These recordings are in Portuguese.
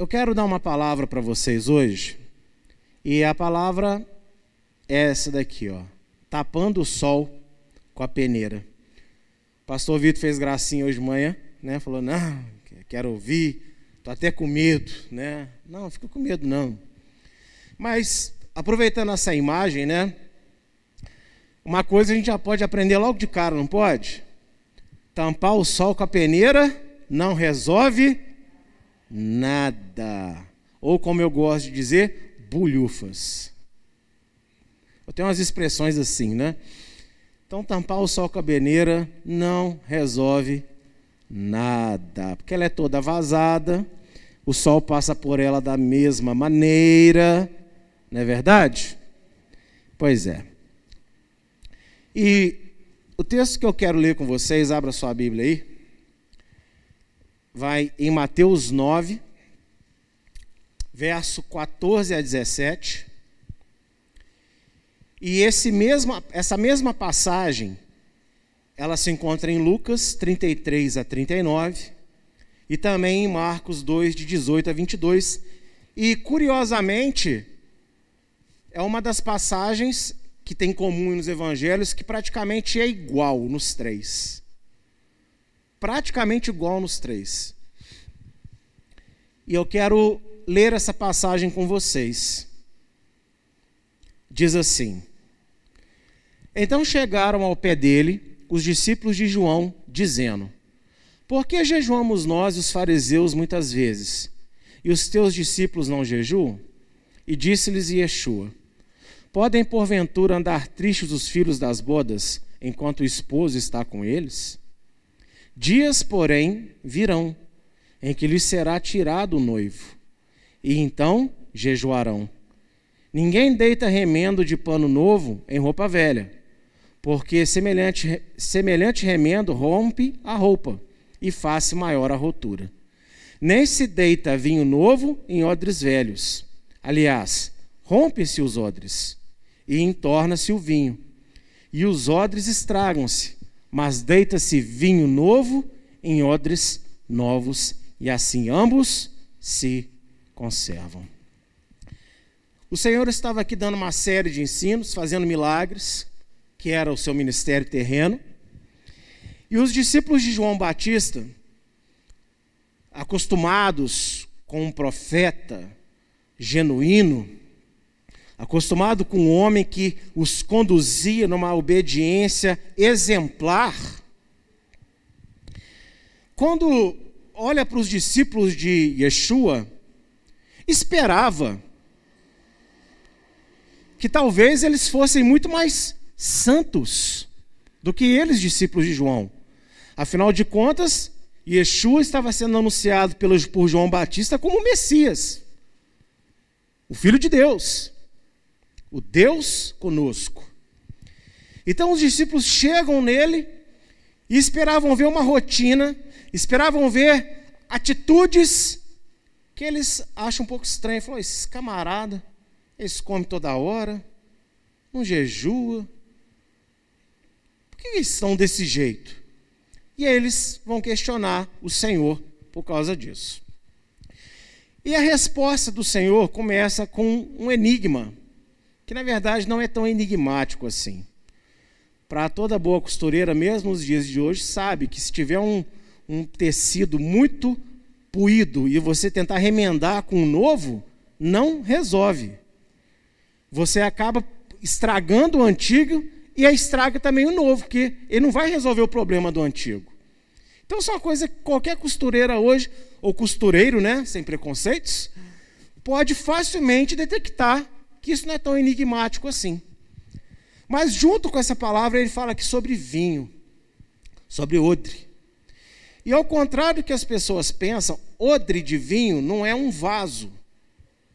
eu quero dar uma palavra para vocês hoje, e a palavra é essa daqui, ó. Tapando o sol com a peneira. O pastor Vitor fez gracinha hoje de manhã, né? Falou: "Não, quero ouvir, tô até com medo, né? Não, fica com medo não. Mas aproveitando essa imagem, né? Uma coisa a gente já pode aprender logo de cara, não pode? Tampar o sol com a peneira não resolve nada. Ou como eu gosto de dizer, bulhufas. Eu tenho umas expressões assim, né? Então, tampar o sol com a peneira não resolve nada, porque ela é toda vazada, o sol passa por ela da mesma maneira, não é verdade? Pois é. E o texto que eu quero ler com vocês, abra sua Bíblia aí, vai em Mateus 9, verso 14 a 17. E esse mesmo, essa mesma passagem, ela se encontra em Lucas 33 a 39 e também em Marcos 2, de 18 a 22. E, curiosamente, é uma das passagens que tem comum nos evangelhos que praticamente é igual nos três. Praticamente igual nos três. E eu quero ler essa passagem com vocês. Diz assim: Então chegaram ao pé dele os discípulos de João, dizendo: Por que jejuamos nós os fariseus muitas vezes, e os teus discípulos não jejuam? E disse-lhes Yeshua: Podem porventura andar tristes os filhos das bodas, enquanto o esposo está com eles? Dias, porém, virão, em que lhes será tirado o noivo, e então jejuarão. Ninguém deita remendo de pano novo em roupa velha, porque semelhante, semelhante remendo rompe a roupa e faz maior a rotura. Nem se deita vinho novo em odres velhos. Aliás, rompe-se os odres e entorna-se o vinho. E os odres estragam-se, mas deita-se vinho novo em odres novos, e assim ambos se conservam. O Senhor estava aqui dando uma série de ensinos, fazendo milagres, que era o seu ministério terreno. E os discípulos de João Batista, acostumados com um profeta genuíno, acostumado com um homem que os conduzia numa obediência exemplar, quando olha para os discípulos de Yeshua, esperava que talvez eles fossem muito mais santos do que eles, discípulos de João. Afinal de contas, Yeshua estava sendo anunciado por João Batista como Messias, o Filho de Deus o Deus conosco. Então os discípulos chegam nele e esperavam ver uma rotina, esperavam ver atitudes que eles acham um pouco estranho. Falou: esses camarada, eles comem toda hora, não jejua. Por que eles estão desse jeito? E eles vão questionar o Senhor por causa disso. E a resposta do Senhor começa com um enigma que na verdade não é tão enigmático assim. Para toda boa costureira, mesmo nos dias de hoje, sabe que se tiver um, um tecido muito puído e você tentar remendar com um novo, não resolve. Você acaba estragando o antigo e estraga também o novo, porque ele não vai resolver o problema do antigo. Então, é uma coisa que qualquer costureira hoje, ou costureiro, né, sem preconceitos, pode facilmente detectar que isso não é tão enigmático assim. Mas junto com essa palavra ele fala aqui sobre vinho, sobre odre. E ao contrário do que as pessoas pensam, odre de vinho não é um vaso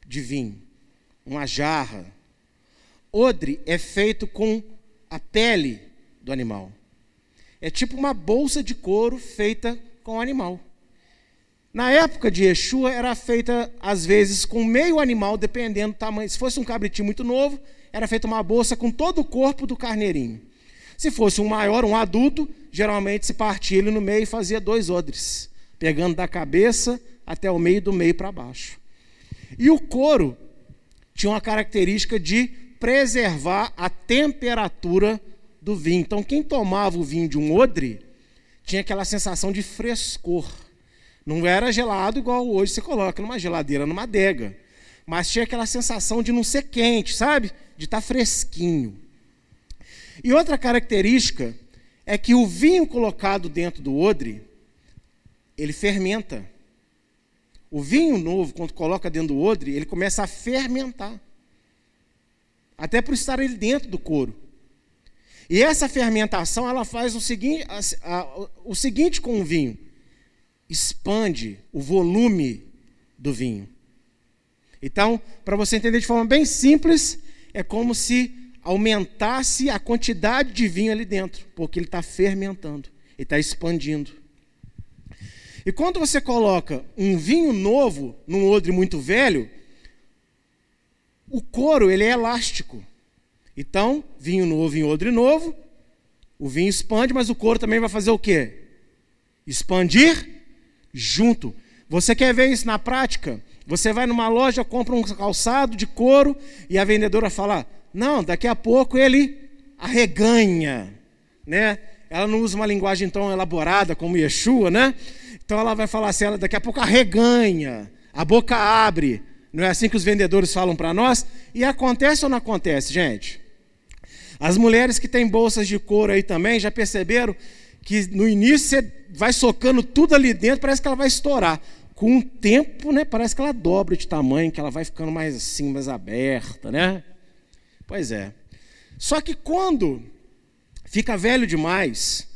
de vinho, uma jarra. Odre é feito com a pele do animal. É tipo uma bolsa de couro feita com o animal. Na época de Yeshua, era feita, às vezes, com meio animal, dependendo do tamanho. Se fosse um cabritinho muito novo, era feita uma bolsa com todo o corpo do carneirinho. Se fosse um maior, um adulto, geralmente se partia ele no meio e fazia dois odres, pegando da cabeça até o meio, do meio para baixo. E o couro tinha uma característica de preservar a temperatura do vinho. Então, quem tomava o vinho de um odre tinha aquela sensação de frescor. Não era gelado igual hoje você coloca numa geladeira, numa adega. Mas tinha aquela sensação de não ser quente, sabe? De estar tá fresquinho. E outra característica é que o vinho colocado dentro do odre, ele fermenta. O vinho novo, quando coloca dentro do odre, ele começa a fermentar. Até por estar ele dentro do couro. E essa fermentação, ela faz o seguinte, o seguinte com o vinho. Expande o volume do vinho. Então, para você entender de forma bem simples, é como se aumentasse a quantidade de vinho ali dentro, porque ele está fermentando, ele está expandindo. E quando você coloca um vinho novo num odre muito velho, o couro ele é elástico. Então, vinho novo em odre novo, o vinho expande, mas o couro também vai fazer o quê? Expandir junto. Você quer ver isso na prática? Você vai numa loja, compra um calçado de couro e a vendedora fala: não, daqui a pouco ele arreganha, né? Ela não usa uma linguagem tão elaborada como Yeshua, né? Então ela vai falar assim, ela daqui a pouco arreganha, a boca abre. Não é assim que os vendedores falam para nós? E acontece ou não acontece, gente? As mulheres que têm bolsas de couro aí também já perceberam que no início você vai socando tudo ali dentro, parece que ela vai estourar. Com o tempo, né, parece que ela dobra de tamanho, que ela vai ficando mais assim, mais aberta, né? Pois é. Só que quando fica velho demais,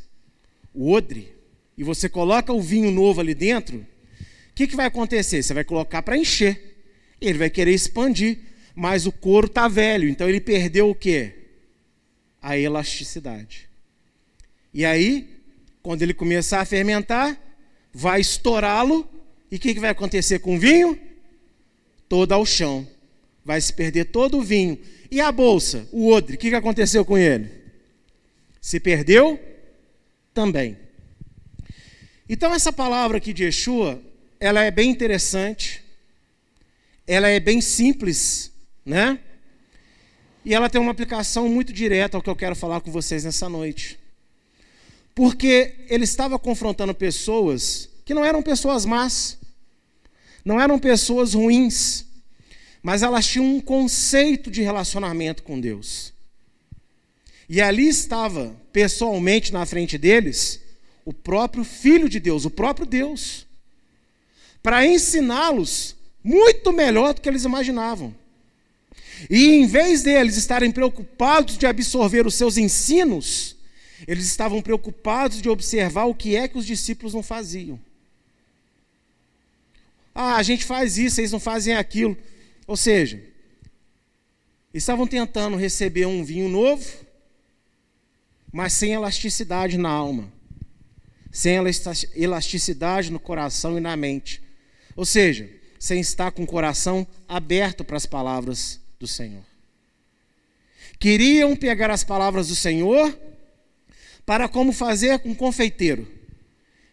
o odre, e você coloca o vinho novo ali dentro, o que, que vai acontecer? Você vai colocar para encher. Ele vai querer expandir, mas o couro está velho, então ele perdeu o quê? A elasticidade. E aí, quando ele começar a fermentar, vai estourá-lo, e o que, que vai acontecer com o vinho? Todo ao chão. Vai se perder todo o vinho. E a bolsa, o odre, o que aconteceu com ele? Se perdeu também. Então essa palavra aqui de Yeshua, ela é bem interessante, ela é bem simples, né? E ela tem uma aplicação muito direta ao que eu quero falar com vocês nessa noite. Porque ele estava confrontando pessoas que não eram pessoas más, não eram pessoas ruins, mas elas tinham um conceito de relacionamento com Deus. E ali estava, pessoalmente na frente deles, o próprio Filho de Deus, o próprio Deus, para ensiná-los muito melhor do que eles imaginavam. E em vez deles estarem preocupados de absorver os seus ensinos, eles estavam preocupados de observar o que é que os discípulos não faziam. Ah, a gente faz isso, eles não fazem aquilo. Ou seja, estavam tentando receber um vinho novo, mas sem elasticidade na alma, sem elasticidade no coração e na mente. Ou seja, sem estar com o coração aberto para as palavras do Senhor. Queriam pegar as palavras do Senhor para como fazer um confeiteiro,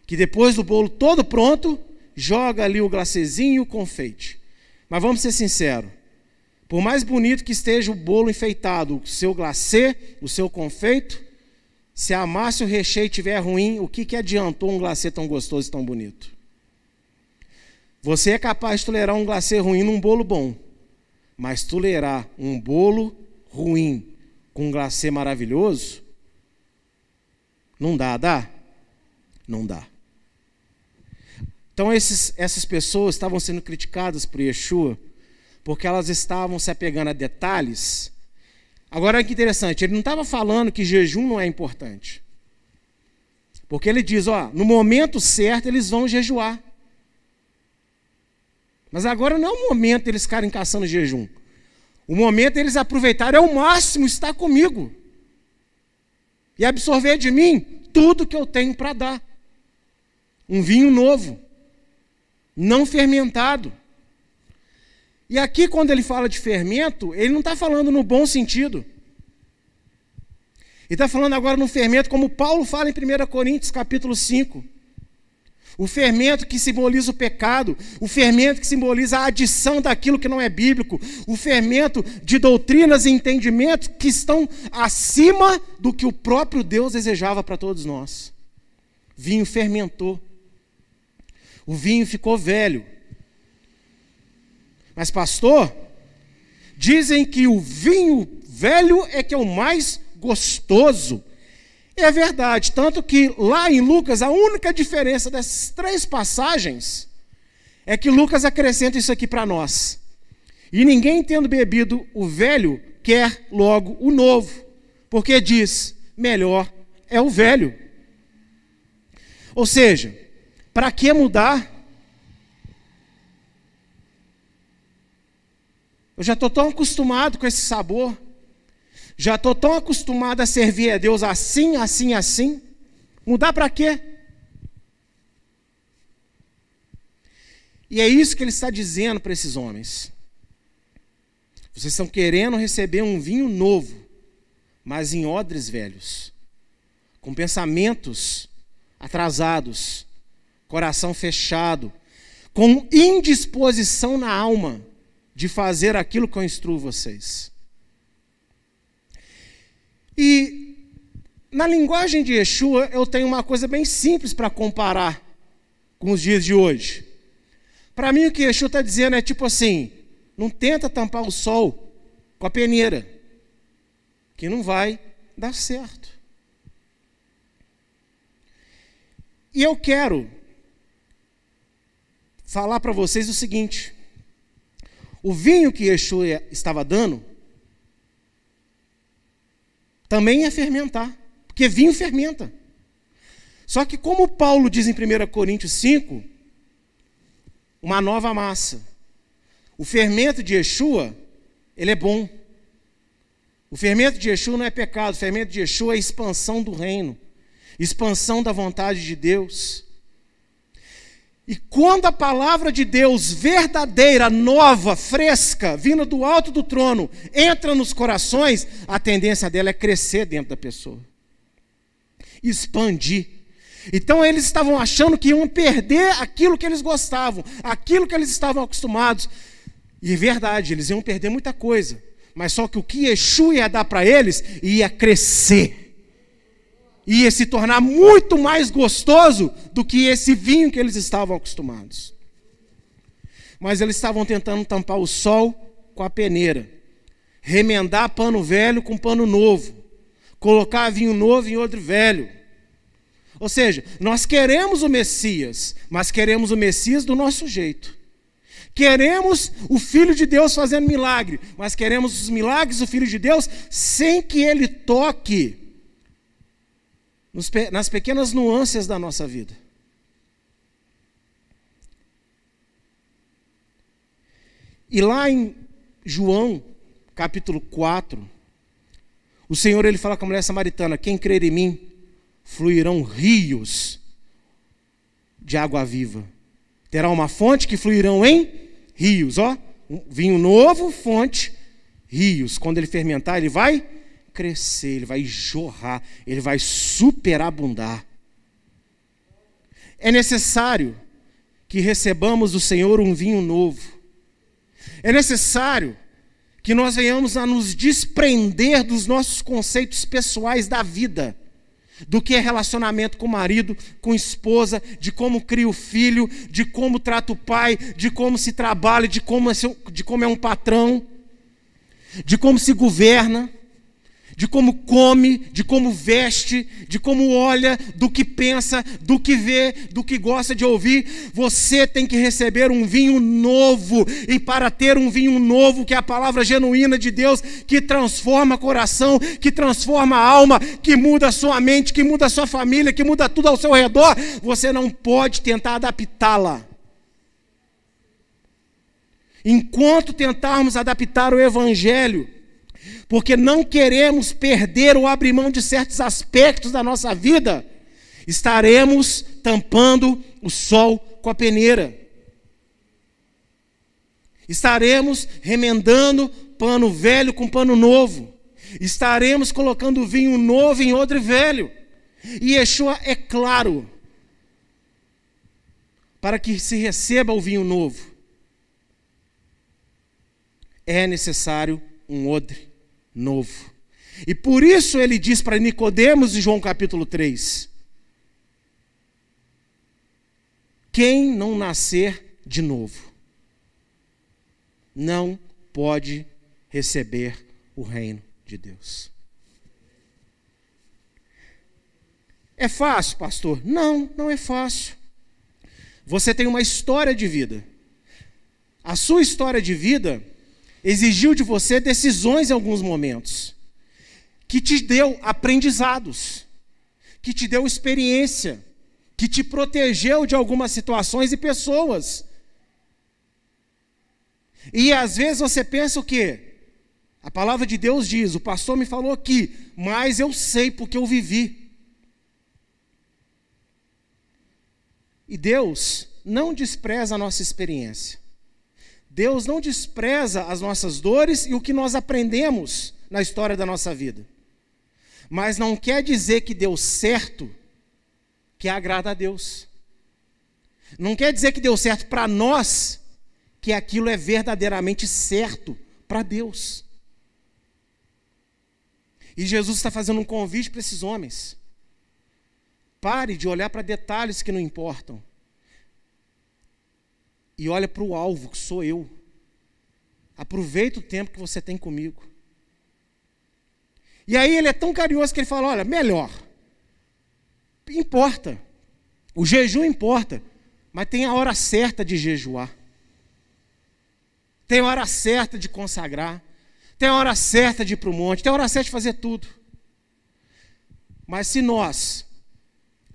que depois do bolo todo pronto, joga ali o glacezinho e o confeite. Mas vamos ser sinceros. Por mais bonito que esteja o bolo enfeitado, o seu glacê, o seu confeito, se a massa e o recheio estiver ruim, o que, que adiantou um glacê tão gostoso e tão bonito? Você é capaz de tolerar um glacê ruim num bolo bom, mas tolerar um bolo ruim com um glacê maravilhoso, não dá, dá? Não dá. Então esses, essas pessoas estavam sendo criticadas por Yeshua porque elas estavam se apegando a detalhes. Agora que interessante, ele não estava falando que jejum não é importante. Porque ele diz, ó, no momento certo eles vão jejuar. Mas agora não é o momento deles ficarem caçando jejum. O momento deles aproveitarem ao máximo estar comigo. E absorver de mim tudo que eu tenho para dar. Um vinho novo não fermentado. E aqui, quando ele fala de fermento, ele não está falando no bom sentido. Ele está falando agora no fermento, como Paulo fala em 1 Coríntios capítulo 5. O fermento que simboliza o pecado, o fermento que simboliza a adição daquilo que não é bíblico, o fermento de doutrinas e entendimentos que estão acima do que o próprio Deus desejava para todos nós. Vinho fermentou. O vinho ficou velho. Mas, pastor, dizem que o vinho velho é que é o mais gostoso. É verdade, tanto que lá em Lucas, a única diferença dessas três passagens é que Lucas acrescenta isso aqui para nós. E ninguém tendo bebido o velho quer logo o novo, porque diz: melhor é o velho. Ou seja, para que mudar? Eu já estou tão acostumado com esse sabor. Já estou tão acostumado a servir a Deus assim, assim, assim. Mudar para quê? E é isso que ele está dizendo para esses homens. Vocês estão querendo receber um vinho novo, mas em odres velhos, com pensamentos atrasados, coração fechado, com indisposição na alma de fazer aquilo que eu instruo vocês. E na linguagem de Yeshua, eu tenho uma coisa bem simples para comparar com os dias de hoje. Para mim, o que Yeshua está dizendo é tipo assim: não tenta tampar o sol com a peneira, que não vai dar certo. E eu quero falar para vocês o seguinte: o vinho que Yeshua estava dando também é fermentar, porque vinho fermenta. Só que, como Paulo diz em 1 Coríntios 5, uma nova massa. O fermento de Yeshua, ele é bom. O fermento de Yeshua não é pecado, o fermento de Yeshua é expansão do reino, expansão da vontade de Deus. E quando a palavra de Deus verdadeira, nova, fresca, vindo do alto do trono, entra nos corações, a tendência dela é crescer dentro da pessoa, expandir. Então eles estavam achando que iam perder aquilo que eles gostavam, aquilo que eles estavam acostumados. E é verdade, eles iam perder muita coisa. Mas só que o que Yeshua ia dar para eles ia crescer ia se tornar muito mais gostoso do que esse vinho que eles estavam acostumados. Mas eles estavam tentando tampar o sol com a peneira, remendar pano velho com pano novo, colocar vinho novo em outro velho. Ou seja, nós queremos o Messias, mas queremos o Messias do nosso jeito. Queremos o Filho de Deus fazendo milagre, mas queremos os milagres do Filho de Deus sem que ele toque nas pequenas nuances da nossa vida. E lá em João, capítulo 4, o Senhor ele fala com a mulher samaritana: Quem crer em mim, fluirão rios de água viva. Terá uma fonte que fluirão em rios, ó. Um vinho novo, fonte, rios. Quando ele fermentar, ele vai crescer, ele vai jorrar, ele vai superabundar. É necessário que recebamos do Senhor um vinho novo. É necessário que nós venhamos a nos desprender dos nossos conceitos pessoais da vida, do que é relacionamento com o marido, com esposa, de como cria o filho, de como trata o pai, de como se trabalha, de como é, de como é um patrão, de como se governa de como come, de como veste, de como olha, do que pensa, do que vê, do que gosta de ouvir. Você tem que receber um vinho novo. E para ter um vinho novo, que é a palavra genuína de Deus, que transforma coração, que transforma alma, que muda a sua mente, que muda a sua família, que muda tudo ao seu redor, você não pode tentar adaptá-la. Enquanto tentarmos adaptar o evangelho, porque não queremos perder ou abrir mão de certos aspectos da nossa vida, estaremos tampando o sol com a peneira. Estaremos remendando pano velho com pano novo. Estaremos colocando vinho novo em outro velho. E Yeshua é claro. para que se receba o vinho novo, é necessário um odre novo. E por isso ele diz para Nicodemos em João capítulo 3: Quem não nascer de novo não pode receber o reino de Deus. É fácil, pastor? Não, não é fácil. Você tem uma história de vida. A sua história de vida exigiu de você decisões em alguns momentos, que te deu aprendizados, que te deu experiência, que te protegeu de algumas situações e pessoas. E às vezes você pensa o quê? A palavra de Deus diz: o pastor me falou aqui, mas eu sei porque eu vivi. E Deus não despreza a nossa experiência. Deus não despreza as nossas dores e o que nós aprendemos na história da nossa vida. Mas não quer dizer que deu certo que agrada a Deus. Não quer dizer que deu certo para nós que aquilo é verdadeiramente certo para Deus. E Jesus está fazendo um convite para esses homens. Pare de olhar para detalhes que não importam e olha para o alvo, que sou eu. Aproveita o tempo que você tem comigo. E aí ele é tão carinhoso que ele fala: olha, melhor. Importa. O jejum importa. Mas tem a hora certa de jejuar. Tem a hora certa de consagrar. Tem a hora certa de ir para o monte. Tem a hora certa de fazer tudo. Mas se nós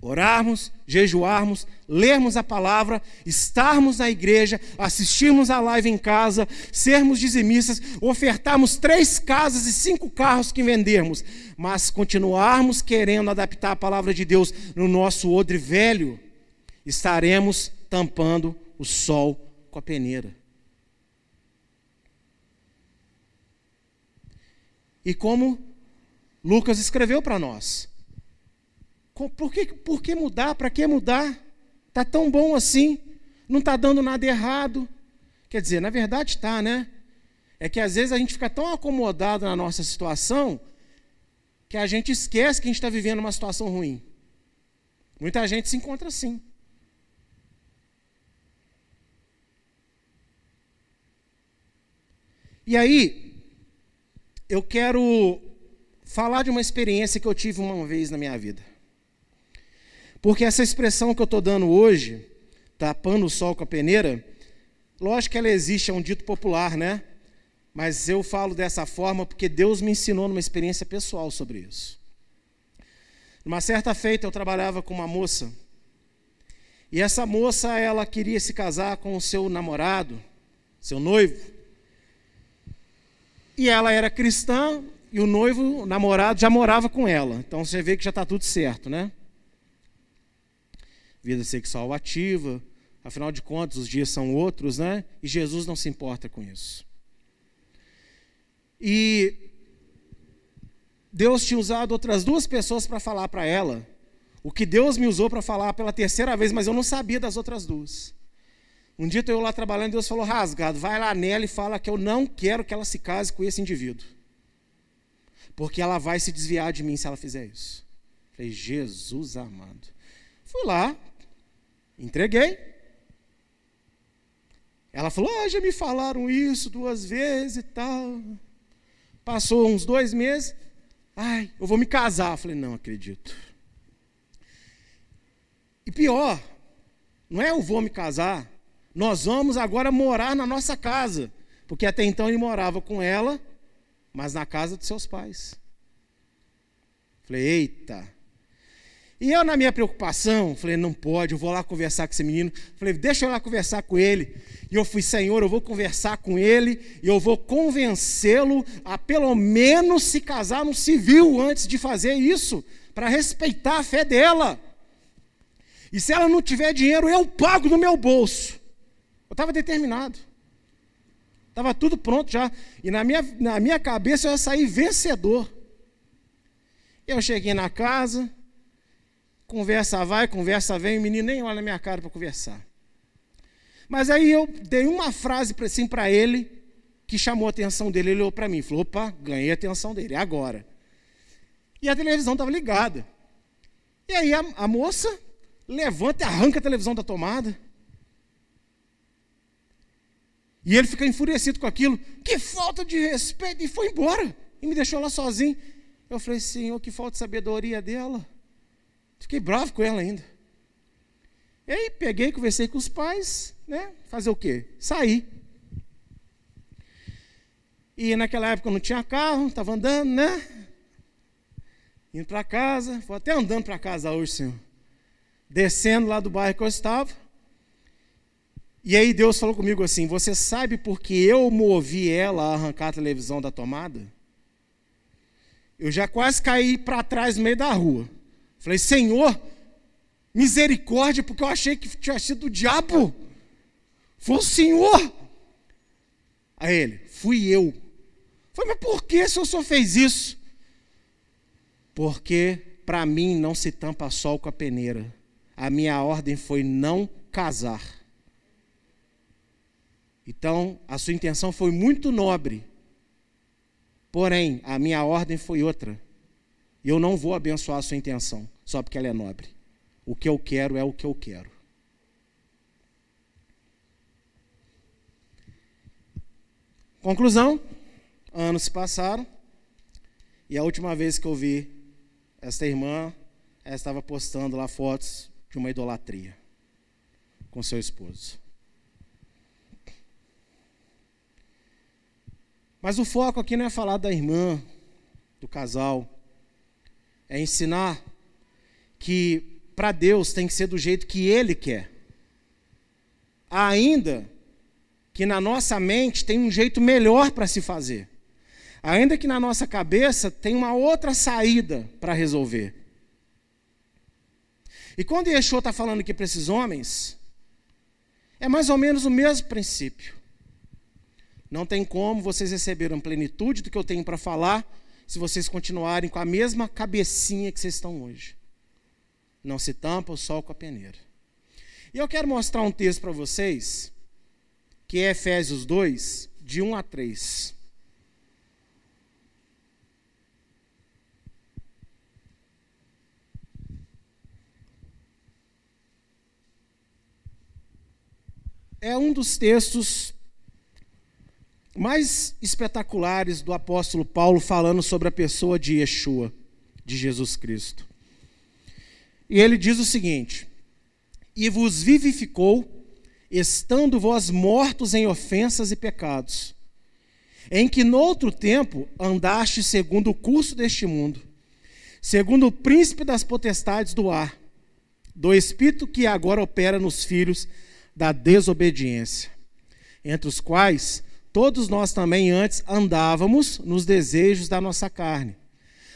orarmos, jejuarmos, lermos a palavra, estarmos na igreja, assistirmos a live em casa, sermos dizimistas, ofertarmos três casas e cinco carros que vendermos, mas continuarmos querendo adaptar a palavra de Deus no nosso odre velho, estaremos tampando o sol com a peneira. E como Lucas escreveu para nós, por que, por que mudar? Para que mudar? Está tão bom assim, não está dando nada errado. Quer dizer, na verdade está, né? É que às vezes a gente fica tão acomodado na nossa situação que a gente esquece que a gente está vivendo uma situação ruim. Muita gente se encontra assim. E aí, eu quero falar de uma experiência que eu tive uma vez na minha vida. Porque essa expressão que eu estou dando hoje, tapando o sol com a peneira, lógico que ela existe, é um dito popular, né? Mas eu falo dessa forma porque Deus me ensinou numa experiência pessoal sobre isso. Numa certa feita eu trabalhava com uma moça. E essa moça, ela queria se casar com o seu namorado, seu noivo. E ela era cristã e o noivo, o namorado, já morava com ela. Então você vê que já está tudo certo, né? Vida sexual ativa, afinal de contas, os dias são outros, né? E Jesus não se importa com isso. E Deus tinha usado outras duas pessoas para falar para ela o que Deus me usou para falar pela terceira vez, mas eu não sabia das outras duas. Um dia eu lá trabalhando, Deus falou: rasgado, vai lá nela e fala que eu não quero que ela se case com esse indivíduo. Porque ela vai se desviar de mim se ela fizer isso. Falei, Jesus amado. Fui lá, Entreguei. Ela falou: ah, já me falaram isso duas vezes e tal. Passou uns dois meses. Ai, eu vou me casar. Eu falei: não acredito. E pior, não é eu vou me casar. Nós vamos agora morar na nossa casa. Porque até então ele morava com ela, mas na casa dos seus pais. Falei: eita. E eu, na minha preocupação, falei: não pode, eu vou lá conversar com esse menino. Falei: deixa eu lá conversar com ele. E eu fui: Senhor, eu vou conversar com ele e eu vou convencê-lo a pelo menos se casar no civil antes de fazer isso, para respeitar a fé dela. E se ela não tiver dinheiro, eu pago no meu bolso. Eu estava determinado. Estava tudo pronto já. E na minha, na minha cabeça eu ia sair vencedor. Eu cheguei na casa. Conversa vai, conversa vem, o menino nem olha na minha cara para conversar. Mas aí eu dei uma frase assim para ele que chamou a atenção dele. Ele olhou para mim e falou: opa, ganhei a atenção dele, é agora. E a televisão estava ligada. E aí a, a moça levanta e arranca a televisão da tomada. E ele fica enfurecido com aquilo. Que falta de respeito! E foi embora. E me deixou lá sozinho. Eu falei, Senhor, que falta de sabedoria dela. Fiquei bravo com ela ainda. E aí peguei, conversei com os pais, né? Fazer o quê? Sair. E naquela época eu não tinha carro, estava andando, né? Indo para casa, vou até andando para casa hoje, Senhor. Descendo lá do bairro que eu estava. E aí Deus falou comigo assim: Você sabe por que eu movi ela a arrancar a televisão da tomada? Eu já quase caí para trás no meio da rua. Falei, Senhor, misericórdia, porque eu achei que tinha sido o diabo. Foi o Senhor. A ele, fui eu. Falei, mas por que o senhor fez isso? Porque para mim não se tampa sol com a peneira. A minha ordem foi não casar. Então, a sua intenção foi muito nobre. Porém, a minha ordem foi outra. E eu não vou abençoar a sua intenção, só porque ela é nobre. O que eu quero é o que eu quero. Conclusão: anos se passaram, e a última vez que eu vi esta irmã, ela estava postando lá fotos de uma idolatria com seu esposo. Mas o foco aqui não é falar da irmã, do casal, é ensinar que para Deus tem que ser do jeito que Ele quer. Ainda que na nossa mente tem um jeito melhor para se fazer. Ainda que na nossa cabeça tem uma outra saída para resolver. E quando Yeshua está falando aqui para esses homens, é mais ou menos o mesmo princípio. Não tem como vocês receberem plenitude do que eu tenho para falar se vocês continuarem com a mesma cabecinha que vocês estão hoje. Não se tampa o sol com a peneira. E eu quero mostrar um texto para vocês, que é Efésios 2, de 1 a 3. É um dos textos mais espetaculares do apóstolo Paulo falando sobre a pessoa de Yeshua, de Jesus Cristo. E ele diz o seguinte: E vos vivificou, estando vós mortos em ofensas e pecados, em que noutro tempo andaste segundo o curso deste mundo, segundo o príncipe das potestades do ar, do espírito que agora opera nos filhos da desobediência, entre os quais Todos nós também antes andávamos nos desejos da nossa carne,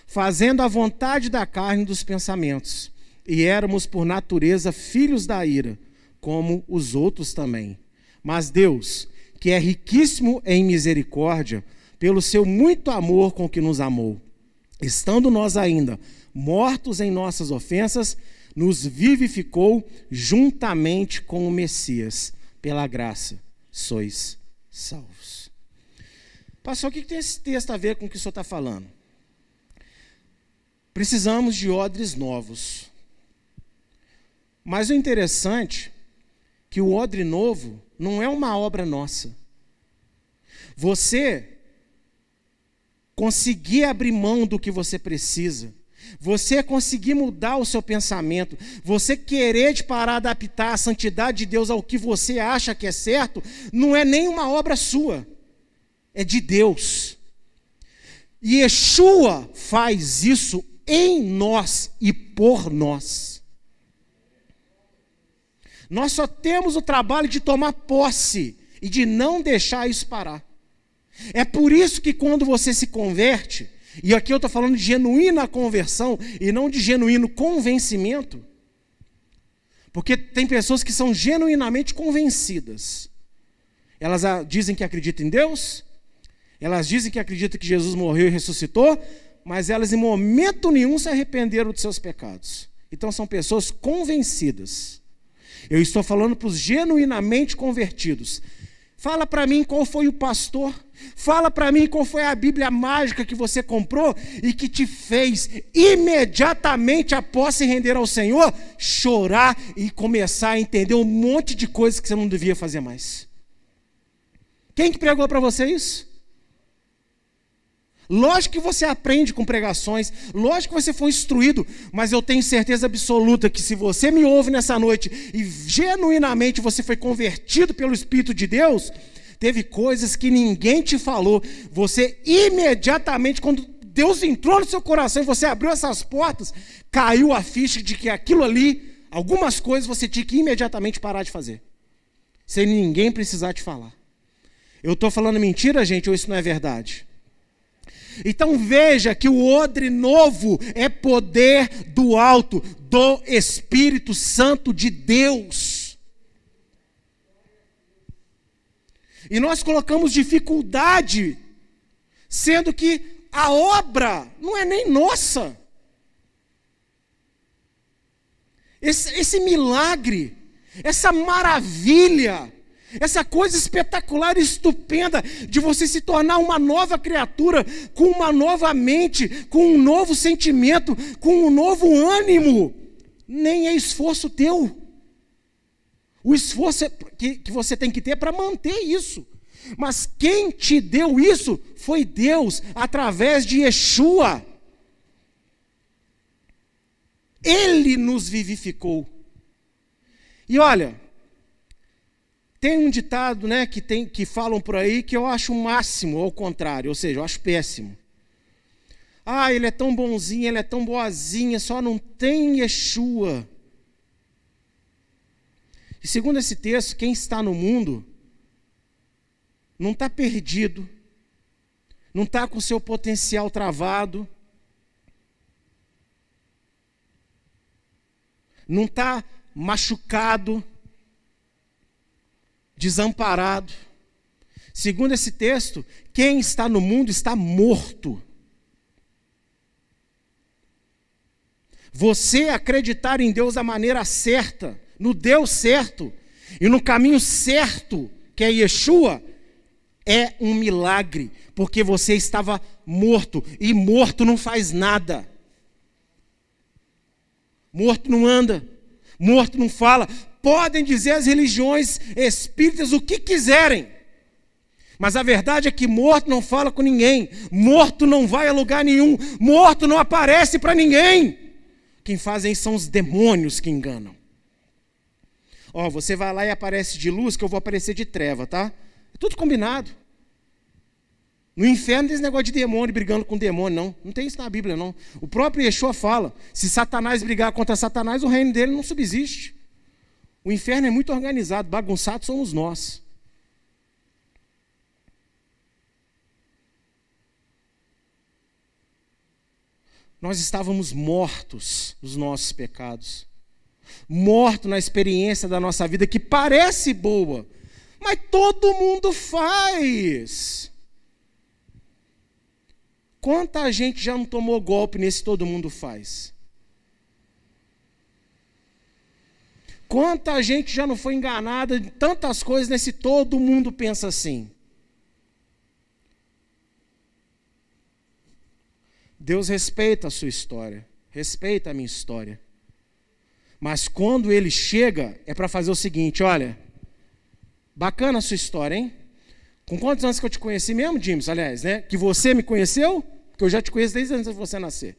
fazendo a vontade da carne dos pensamentos, e éramos por natureza filhos da ira, como os outros também. Mas Deus, que é riquíssimo em misericórdia, pelo seu muito amor com que nos amou, estando nós ainda mortos em nossas ofensas, nos vivificou juntamente com o Messias, pela graça sois salvos. Pastor, o que tem esse texto a ver com o que o senhor está falando? Precisamos de odres novos. Mas o interessante é que o odre novo não é uma obra nossa. Você conseguir abrir mão do que você precisa, você conseguir mudar o seu pensamento, você querer de parar adaptar a santidade de Deus ao que você acha que é certo, não é nem uma obra sua, é de Deus. E Yeshua faz isso em nós e por nós. Nós só temos o trabalho de tomar posse e de não deixar isso parar. É por isso que quando você se converte, e aqui eu estou falando de genuína conversão e não de genuíno convencimento. Porque tem pessoas que são genuinamente convencidas. Elas dizem que acreditam em Deus, elas dizem que acreditam que Jesus morreu e ressuscitou, mas elas em momento nenhum se arrependeram de seus pecados. Então são pessoas convencidas. Eu estou falando para os genuinamente convertidos. Fala para mim qual foi o pastor. Fala para mim qual foi a Bíblia mágica que você comprou e que te fez imediatamente após se render ao Senhor chorar e começar a entender um monte de coisas que você não devia fazer mais. Quem que pregou para você isso? Lógico que você aprende com pregações, lógico que você foi instruído, mas eu tenho certeza absoluta que se você me ouve nessa noite e genuinamente você foi convertido pelo Espírito de Deus, teve coisas que ninguém te falou, você imediatamente, quando Deus entrou no seu coração e você abriu essas portas, caiu a ficha de que aquilo ali, algumas coisas você tinha que imediatamente parar de fazer, sem ninguém precisar te falar. Eu estou falando mentira, gente, ou isso não é verdade? Então veja que o odre novo é poder do alto, do Espírito Santo de Deus. E nós colocamos dificuldade, sendo que a obra não é nem nossa. Esse, esse milagre, essa maravilha, essa coisa espetacular estupenda de você se tornar uma nova criatura, com uma nova mente, com um novo sentimento, com um novo ânimo, nem é esforço teu. O esforço é que, que você tem que ter para manter isso. Mas quem te deu isso foi Deus, através de Yeshua. Ele nos vivificou. E olha, tem um ditado, né, que tem que falam por aí que eu acho o máximo, ao contrário, ou seja, eu acho péssimo. Ah, ele é tão bonzinho, ele é tão boazinha, só não tem Yeshua. E segundo esse texto, quem está no mundo não está perdido, não está com seu potencial travado, não está machucado, desamparado. Segundo esse texto, quem está no mundo está morto. Você acreditar em Deus da maneira certa, no Deus certo e no caminho certo, que é Yeshua, é um milagre, porque você estava morto e morto não faz nada. Morto não anda, morto não fala, podem dizer as religiões espíritas o que quiserem. Mas a verdade é que morto não fala com ninguém, morto não vai a lugar nenhum, morto não aparece para ninguém. Quem fazem são os demônios que enganam. Ó, oh, você vai lá e aparece de luz, que eu vou aparecer de treva, tá? É tudo combinado. No inferno não tem esse negócio de demônio brigando com demônio, não. Não tem isso na Bíblia, não. O próprio Yeshua fala: se Satanás brigar contra Satanás, o reino dele não subsiste. O inferno é muito organizado, bagunçado somos nós. Nós estávamos mortos nos nossos pecados, mortos na experiência da nossa vida que parece boa, mas todo mundo faz. Quanta gente já não tomou golpe nesse todo mundo faz? Quanta gente já não foi enganada de tantas coisas nesse todo mundo pensa assim. Deus respeita a sua história, respeita a minha história. Mas quando ele chega, é para fazer o seguinte: olha, bacana a sua história, hein? Com quantos anos que eu te conheci mesmo, James? Aliás, né? Que você me conheceu? Que eu já te conheço desde antes de você nascer.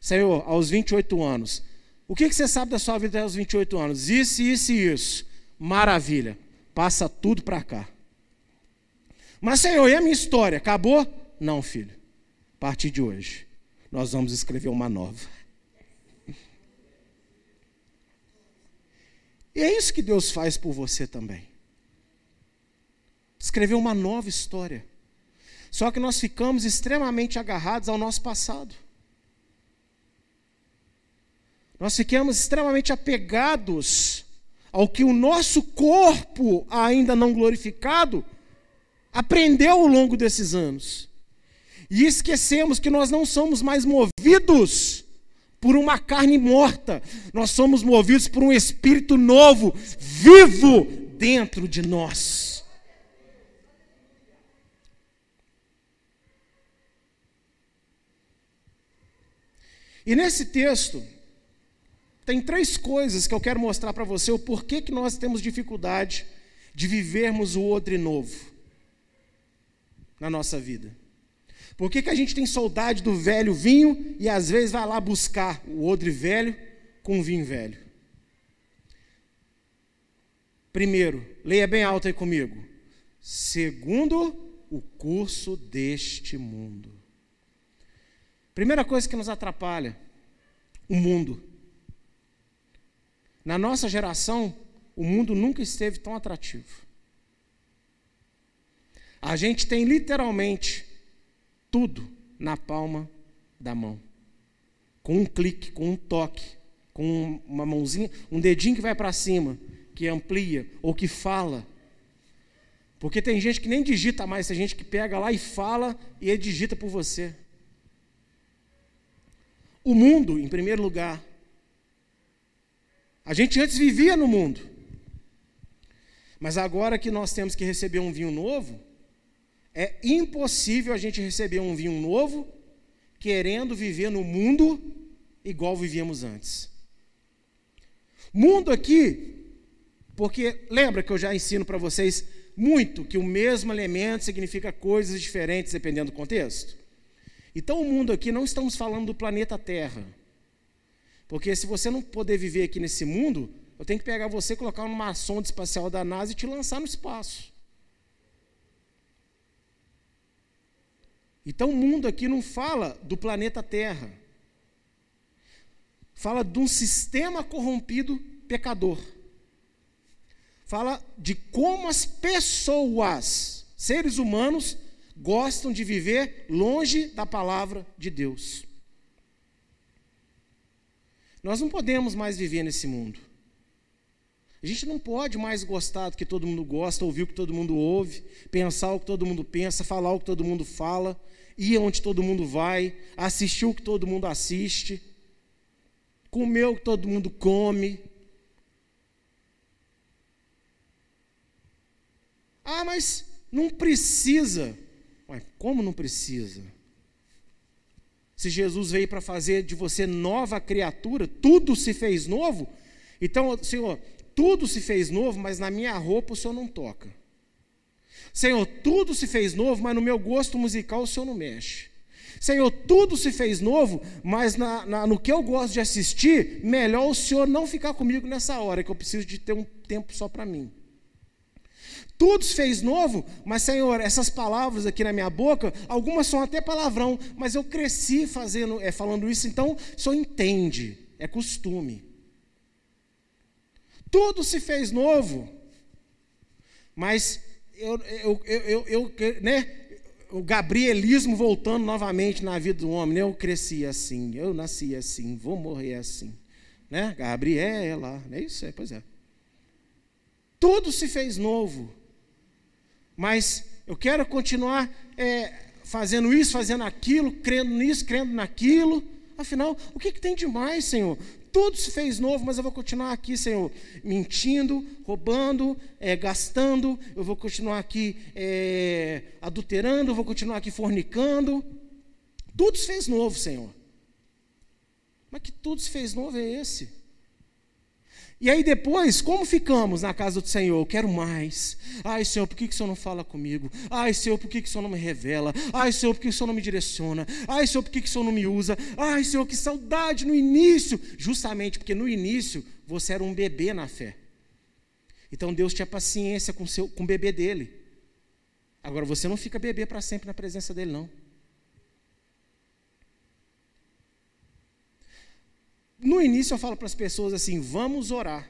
Senhor, aos 28 anos. O que, você sabe da sua vida até os 28 anos? Isso, isso e isso. Maravilha. Passa tudo para cá. Mas, Senhor, e a minha história? Acabou? Não, filho. A partir de hoje, nós vamos escrever uma nova. E é isso que Deus faz por você também. Escrever uma nova história. Só que nós ficamos extremamente agarrados ao nosso passado. Nós ficamos extremamente apegados ao que o nosso corpo, ainda não glorificado, aprendeu ao longo desses anos. E esquecemos que nós não somos mais movidos por uma carne morta, nós somos movidos por um espírito novo, vivo dentro de nós. E nesse texto, tem três coisas que eu quero mostrar para você o porquê que nós temos dificuldade de vivermos o odre novo na nossa vida. Por que, que a gente tem saudade do velho vinho e às vezes vai lá buscar o odre velho com vinho velho? Primeiro, leia bem alto aí comigo. Segundo, o curso deste mundo. Primeira coisa que nos atrapalha, o mundo. Na nossa geração, o mundo nunca esteve tão atrativo. A gente tem literalmente tudo na palma da mão. Com um clique, com um toque, com uma mãozinha, um dedinho que vai para cima, que amplia ou que fala. Porque tem gente que nem digita mais, tem gente que pega lá e fala e ele digita por você. O mundo, em primeiro lugar. A gente antes vivia no mundo. Mas agora que nós temos que receber um vinho novo, é impossível a gente receber um vinho novo querendo viver no mundo igual vivíamos antes. Mundo aqui, porque lembra que eu já ensino para vocês muito que o mesmo elemento significa coisas diferentes dependendo do contexto? Então, o mundo aqui não estamos falando do planeta Terra. Porque se você não poder viver aqui nesse mundo, eu tenho que pegar você, colocar numa sonda espacial da NASA e te lançar no espaço. Então o mundo aqui não fala do planeta Terra. Fala de um sistema corrompido pecador. Fala de como as pessoas, seres humanos, gostam de viver longe da palavra de Deus. Nós não podemos mais viver nesse mundo. A gente não pode mais gostar do que todo mundo gosta, ouvir o que todo mundo ouve, pensar o que todo mundo pensa, falar o que todo mundo fala, ir onde todo mundo vai, assistir o que todo mundo assiste, comer o que todo mundo come. Ah, mas não precisa. Ué, como não precisa? Se Jesus veio para fazer de você nova criatura, tudo se fez novo. Então, Senhor, tudo se fez novo, mas na minha roupa o Senhor não toca. Senhor, tudo se fez novo, mas no meu gosto musical o Senhor não mexe. Senhor, tudo se fez novo, mas na, na, no que eu gosto de assistir, melhor o Senhor não ficar comigo nessa hora, que eu preciso de ter um tempo só para mim. Tudo se fez novo, mas Senhor, essas palavras aqui na minha boca, algumas são até palavrão, mas eu cresci fazendo, é, falando isso, então o Senhor entende, é costume. Tudo se fez novo. Mas eu, eu, eu, eu, né, o gabrielismo voltando novamente na vida do homem. Né? Eu cresci assim, eu nasci assim, vou morrer assim. Né? Gabriela, é isso? É, pois é. Tudo se fez novo. Mas eu quero continuar é, fazendo isso, fazendo aquilo, crendo nisso, crendo naquilo. Afinal, o que, que tem de mais, Senhor? tudo se fez novo, mas eu vou continuar aqui, Senhor, mentindo, roubando, é, gastando, eu vou continuar aqui é, adulterando, eu vou continuar aqui fornicando. Tudo se fez novo, Senhor. Mas que tudo se fez novo é esse? E aí depois, como ficamos na casa do Senhor? Eu quero mais. Ai, Senhor, por que, que o Senhor não fala comigo? Ai, Senhor, por que, que o Senhor não me revela? Ai, Senhor, por que o Senhor não me direciona? Ai, Senhor, por que, que o Senhor não me usa? Ai, Senhor, que saudade no início. Justamente porque no início você era um bebê na fé. Então Deus tinha paciência com, seu, com o bebê dele. Agora você não fica bebê para sempre na presença dele, não. No início eu falo para as pessoas assim: vamos orar.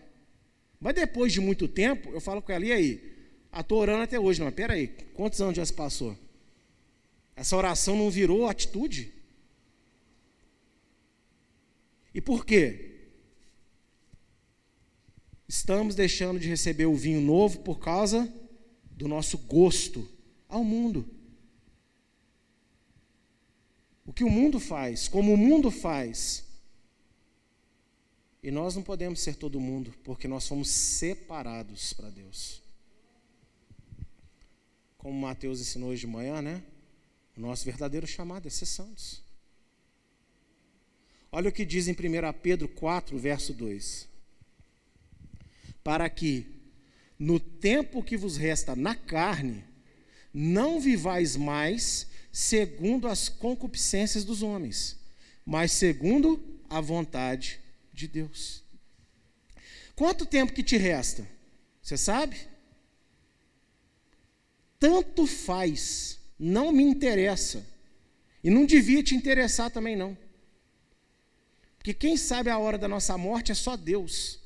Mas depois de muito tempo, eu falo com ela: e aí? Estou orando até hoje. Não, mas aí, quantos anos já se passou? Essa oração não virou atitude? E por quê? Estamos deixando de receber o vinho novo por causa do nosso gosto ao mundo. O que o mundo faz, como o mundo faz, E nós não podemos ser todo mundo, porque nós fomos separados para Deus. Como Mateus ensinou hoje de manhã, né? O nosso verdadeiro chamado é ser santos. Olha o que diz em 1 Pedro 4, verso 2. Para que, no tempo que vos resta na carne, não vivais mais segundo as concupiscências dos homens, mas segundo a vontade de Deus. Quanto tempo que te resta? Você sabe? Tanto faz, não me interessa. E não devia te interessar também não. Porque quem sabe a hora da nossa morte é só Deus.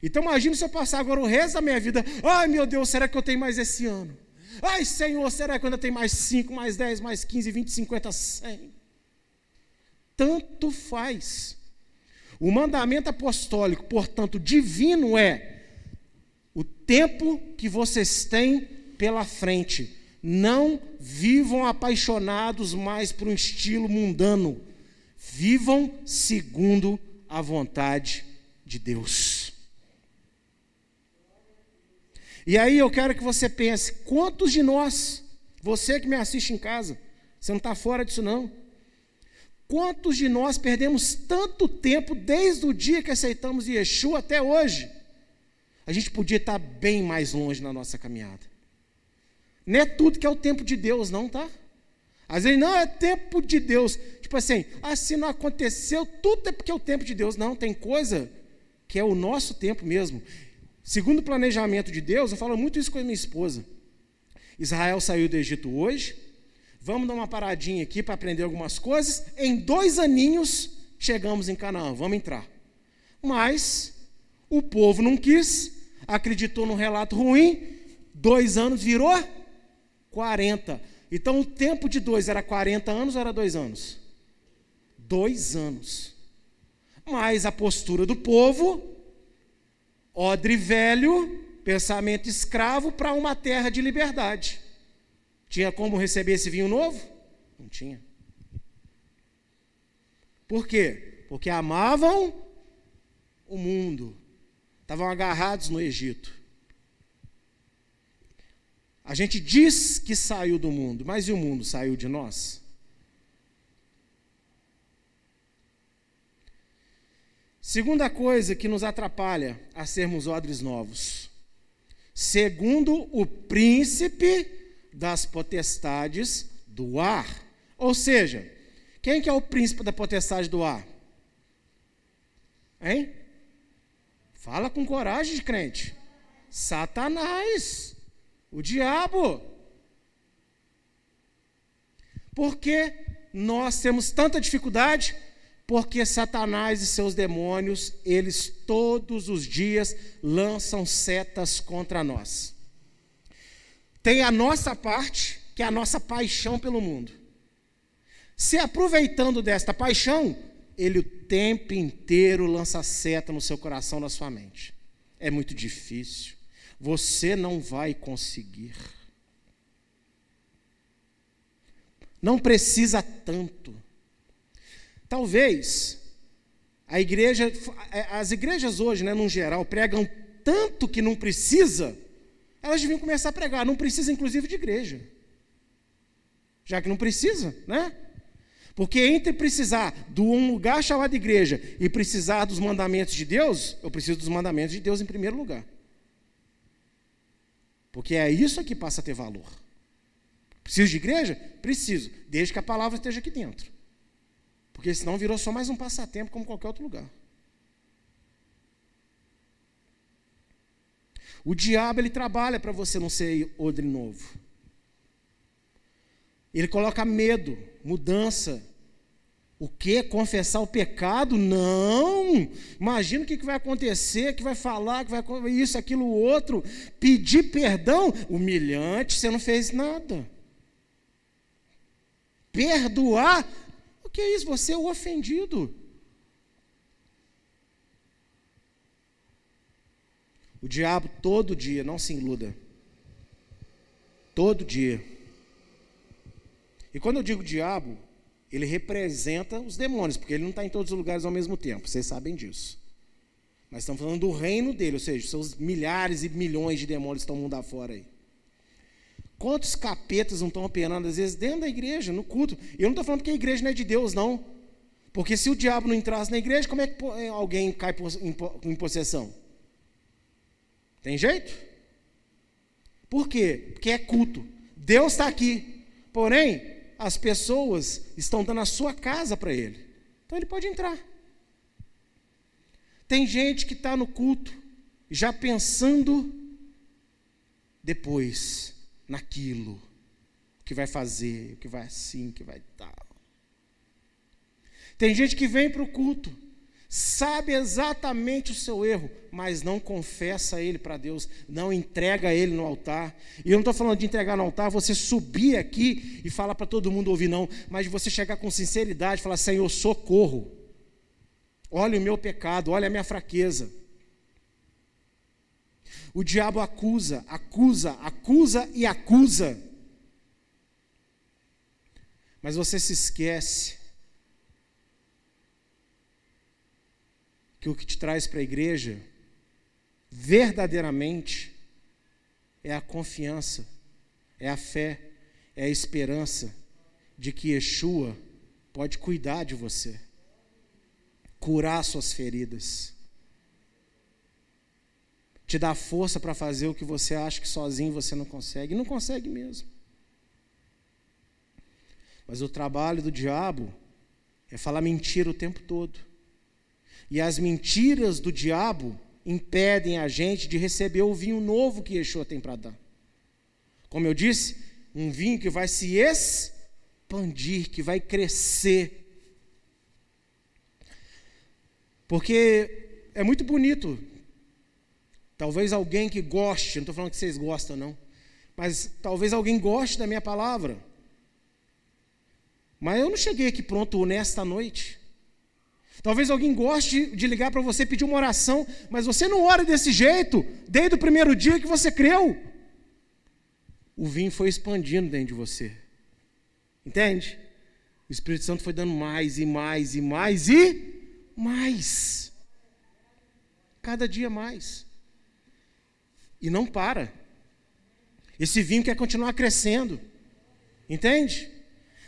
Então imagine se eu passar agora o resto da minha vida. Ai meu Deus, será que eu tenho mais esse ano? Ai Senhor, será que eu ainda tenho mais 5, mais 10, mais 15, 20, 50, 100? Tanto faz. O mandamento apostólico, portanto, divino é o tempo que vocês têm pela frente. Não vivam apaixonados mais por um estilo mundano. Vivam segundo a vontade de Deus. E aí eu quero que você pense: quantos de nós, você que me assiste em casa, você não está fora disso não Quantos de nós perdemos tanto tempo desde o dia que aceitamos Yeshua até hoje? A gente podia estar bem mais longe na nossa caminhada. Não é tudo que é o tempo de Deus, não, tá? Às vezes não é tempo de Deus. Tipo assim, se não aconteceu, tudo é porque é o tempo de Deus. Não, tem coisa que é o nosso tempo mesmo. Segundo o planejamento de Deus, eu falo muito isso com a minha esposa. Israel saiu do Egito hoje, Vamos dar uma paradinha aqui para aprender algumas coisas. Em dois aninhos, chegamos em Canaã, vamos entrar. Mas o povo não quis, acreditou num relato ruim, dois anos virou 40. Então o tempo de dois era 40 anos ou era dois anos? Dois anos. Mas a postura do povo, odre velho, pensamento escravo para uma terra de liberdade. Tinha como receber esse vinho novo? Não tinha. Por quê? Porque amavam o mundo. Estavam agarrados no Egito. A gente diz que saiu do mundo, mas e o mundo saiu de nós? Segunda coisa que nos atrapalha a sermos odres novos. Segundo o príncipe das potestades do ar. Ou seja, quem que é o príncipe da potestade do ar? Hein? Fala com coragem, crente. Satanás, o diabo. Por que nós temos tanta dificuldade? Porque Satanás e seus demônios, eles todos os dias lançam setas contra nós. Tem a nossa parte, que é a nossa paixão pelo mundo. Se aproveitando desta paixão, ele o tempo inteiro lança seta no seu coração, na sua mente. É muito difícil. Você não vai conseguir. Não precisa tanto. Talvez a igreja, as igrejas hoje, né, no geral, pregam tanto que não precisa elas deviam começar a pregar. Não precisa, inclusive, de igreja. Já que não precisa, né? Porque entre precisar de um lugar chamado igreja e precisar dos mandamentos de Deus, eu preciso dos mandamentos de Deus em primeiro lugar. Porque é isso que passa a ter valor. Preciso de igreja? Preciso, desde que a palavra esteja aqui dentro. Porque senão virou só mais um passatempo como qualquer outro lugar. O diabo ele trabalha para você não ser odre novo. Ele coloca medo, mudança. O que? Confessar o pecado? Não! Imagina o que vai acontecer, que vai falar, que vai isso, aquilo, outro. Pedir perdão? Humilhante, você não fez nada. Perdoar? O que é isso? Você é o ofendido. O diabo todo dia, não se iluda. Todo dia. E quando eu digo diabo, ele representa os demônios, porque ele não está em todos os lugares ao mesmo tempo, vocês sabem disso. Mas estamos falando do reino dele, ou seja, seus milhares e milhões de demônios estão mundo afora aí. Quantos capetas não estão operando, às vezes, dentro da igreja, no culto? E eu não estou falando que a igreja não é de Deus, não. Porque se o diabo não entrasse na igreja, como é que eh, alguém cai em possessão? Tem jeito? Por quê? Porque é culto. Deus está aqui. Porém, as pessoas estão dando a sua casa para ele. Então ele pode entrar. Tem gente que está no culto já pensando depois naquilo que vai fazer, que vai assim, que vai tal. Tem gente que vem para o culto, sabe exatamente o seu erro, mas não confessa ele para Deus, não entrega ele no altar. E eu não estou falando de entregar no altar, você subir aqui e falar para todo mundo ouvir, não, mas você chegar com sinceridade, falar: Senhor, socorro. Olha o meu pecado, olha a minha fraqueza. O diabo acusa, acusa, acusa e acusa. Mas você se esquece que o que te traz para a igreja, verdadeiramente, é a confiança, é a fé, é a esperança de que Yeshua pode cuidar de você curar suas feridas, te dar força para fazer o que você acha que sozinho você não consegue, e não consegue mesmo. Mas o trabalho do diabo é falar mentira o tempo todo. E as mentiras do diabo impedem a gente de receber o vinho novo que Yeshua tem para dar. Como eu disse, um vinho que vai se expandir, que vai crescer porque é muito bonito. Talvez alguém que goste, não estou falando que vocês gostam, não. Mas talvez alguém goste da minha palavra. Mas eu não cheguei aqui pronto nesta noite. Talvez alguém goste de ligar para você pedir uma oração, mas você não ora desse jeito, desde o primeiro dia que você creu. O vinho foi expandindo dentro de você. Entende? O Espírito Santo foi dando mais e mais e mais e mais. Cada dia mais. E não para. Esse vinho quer continuar crescendo. Entende?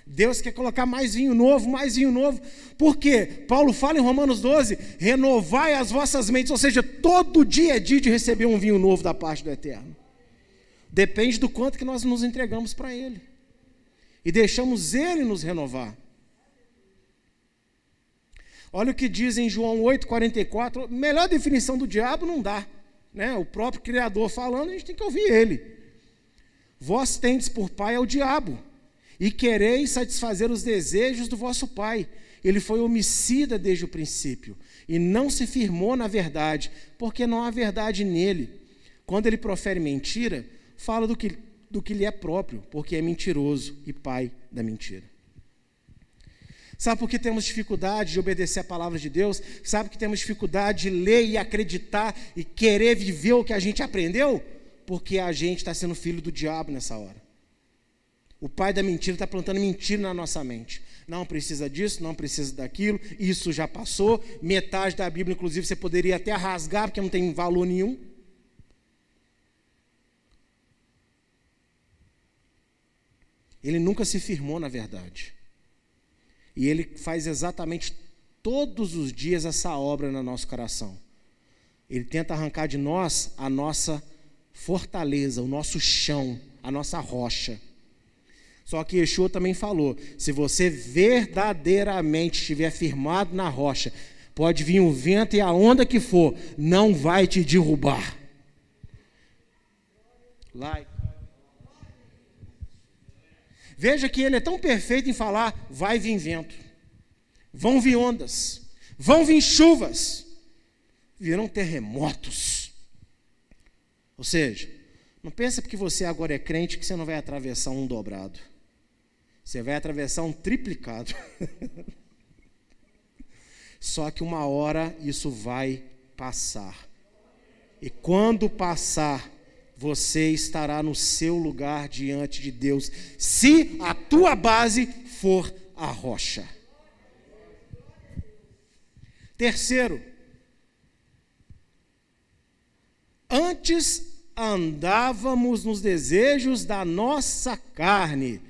Deus quer colocar mais vinho novo, mais vinho novo. Por quê? Paulo fala em Romanos 12: renovai as vossas mentes, ou seja, todo dia é dia de receber um vinho novo da parte do Eterno. Depende do quanto que nós nos entregamos para Ele. E deixamos Ele nos renovar. Olha o que diz em João 8,44. Melhor definição do diabo não dá. Né? O próprio Criador falando, a gente tem que ouvir ele. Vós tendes por pai ao diabo, e quereis satisfazer os desejos do vosso pai. Ele foi homicida desde o princípio, e não se firmou na verdade, porque não há verdade nele. Quando ele profere mentira, fala do que, do que lhe é próprio, porque é mentiroso e pai da mentira. Sabe por que temos dificuldade de obedecer a palavra de Deus? Sabe que temos dificuldade de ler e acreditar e querer viver o que a gente aprendeu? Porque a gente está sendo filho do diabo nessa hora. O pai da mentira está plantando mentira na nossa mente. Não precisa disso, não precisa daquilo, isso já passou. Metade da Bíblia, inclusive, você poderia até rasgar, porque não tem valor nenhum. Ele nunca se firmou na verdade. E ele faz exatamente todos os dias essa obra no nosso coração. Ele tenta arrancar de nós a nossa fortaleza, o nosso chão, a nossa rocha. Só que Yeshua também falou: se você verdadeiramente estiver firmado na rocha, pode vir o vento e a onda que for, não vai te derrubar. Veja que ele é tão perfeito em falar: vai vir vento, vão vir ondas, vão vir chuvas, virão terremotos. Ou seja, não pensa porque você agora é crente que você não vai atravessar um dobrado. Você vai atravessar um triplicado. Só que uma hora isso vai passar. E quando passar, você estará no seu lugar diante de Deus, se a tua base for a rocha. Terceiro, Antes andávamos nos desejos da nossa carne,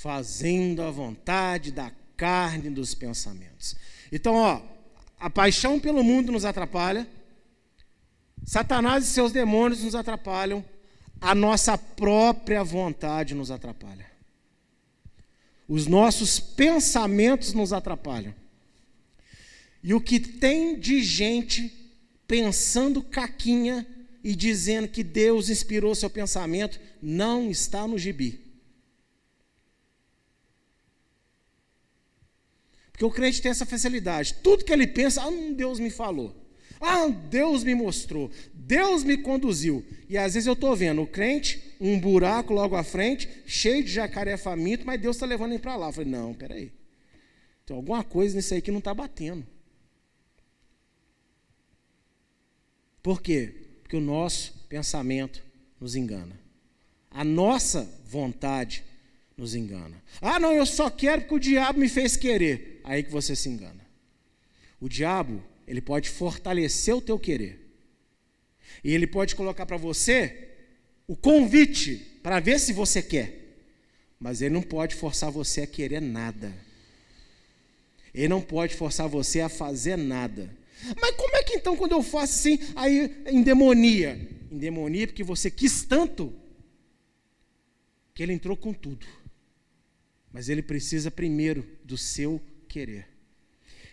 fazendo a vontade da carne dos pensamentos. Então, ó, a paixão pelo mundo nos atrapalha, Satanás e seus demônios nos atrapalham, a nossa própria vontade nos atrapalha. Os nossos pensamentos nos atrapalham. E o que tem de gente pensando caquinha e dizendo que Deus inspirou seu pensamento não está no gibi. Porque o crente tem essa facilidade. Tudo que ele pensa, ah, Deus me falou. Ah, Deus me mostrou. Deus me conduziu. E às vezes eu estou vendo o crente, um buraco logo à frente, cheio de jacaré faminto, mas Deus está levando ele para lá. Eu falei, não, peraí. Tem alguma coisa nisso aí que não está batendo. Por quê? Porque o nosso pensamento nos engana. A nossa vontade nos engana. Ah, não, eu só quero porque o diabo me fez querer. Aí que você se engana. O diabo, ele pode fortalecer o teu querer. E ele pode colocar para você o convite para ver se você quer. Mas ele não pode forçar você a querer nada. Ele não pode forçar você a fazer nada. Mas como é que então, quando eu faço assim, aí endemonia? Endemonia porque você quis tanto que ele entrou com tudo. Mas ele precisa primeiro do seu querer.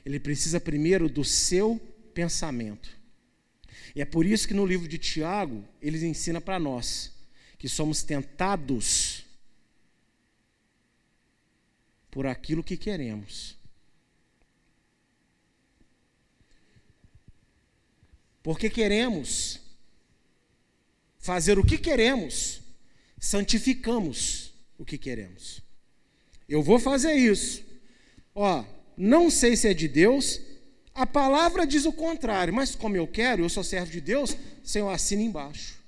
Ele precisa primeiro do seu pensamento. E é por isso que no livro de Tiago, ele ensina para nós que somos tentados por aquilo que queremos. Porque queremos fazer o que queremos, santificamos o que queremos. Eu vou fazer isso. Ó, não sei se é de Deus, a palavra diz o contrário, mas como eu quero, eu sou servo de Deus, Senhor, assina embaixo.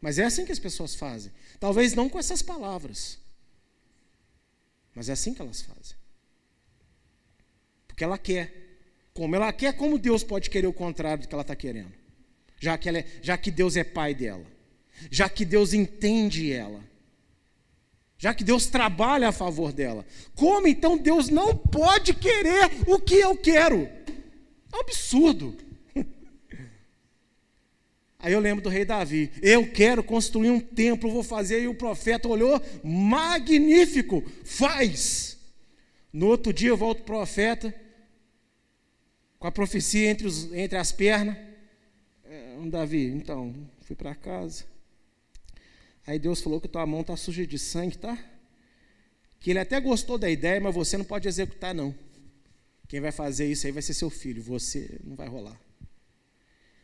Mas é assim que as pessoas fazem. Talvez não com essas palavras, mas é assim que elas fazem. Porque ela quer. Como ela quer, como Deus pode querer o contrário do que ela está querendo? Já que, ela é, já que Deus é pai dela, já que Deus entende ela, já que Deus trabalha a favor dela. Como então Deus não pode querer o que eu quero? É um absurdo. Aí eu lembro do rei Davi. Eu quero construir um templo, vou fazer. E o profeta olhou, magnífico, faz. No outro dia eu volto o profeta, com a profecia entre, os, entre as pernas. É, Davi, então, fui para casa. Aí Deus falou que tua mão está suja de sangue, tá? Que ele até gostou da ideia, mas você não pode executar, não. Quem vai fazer isso aí vai ser seu filho, você não vai rolar.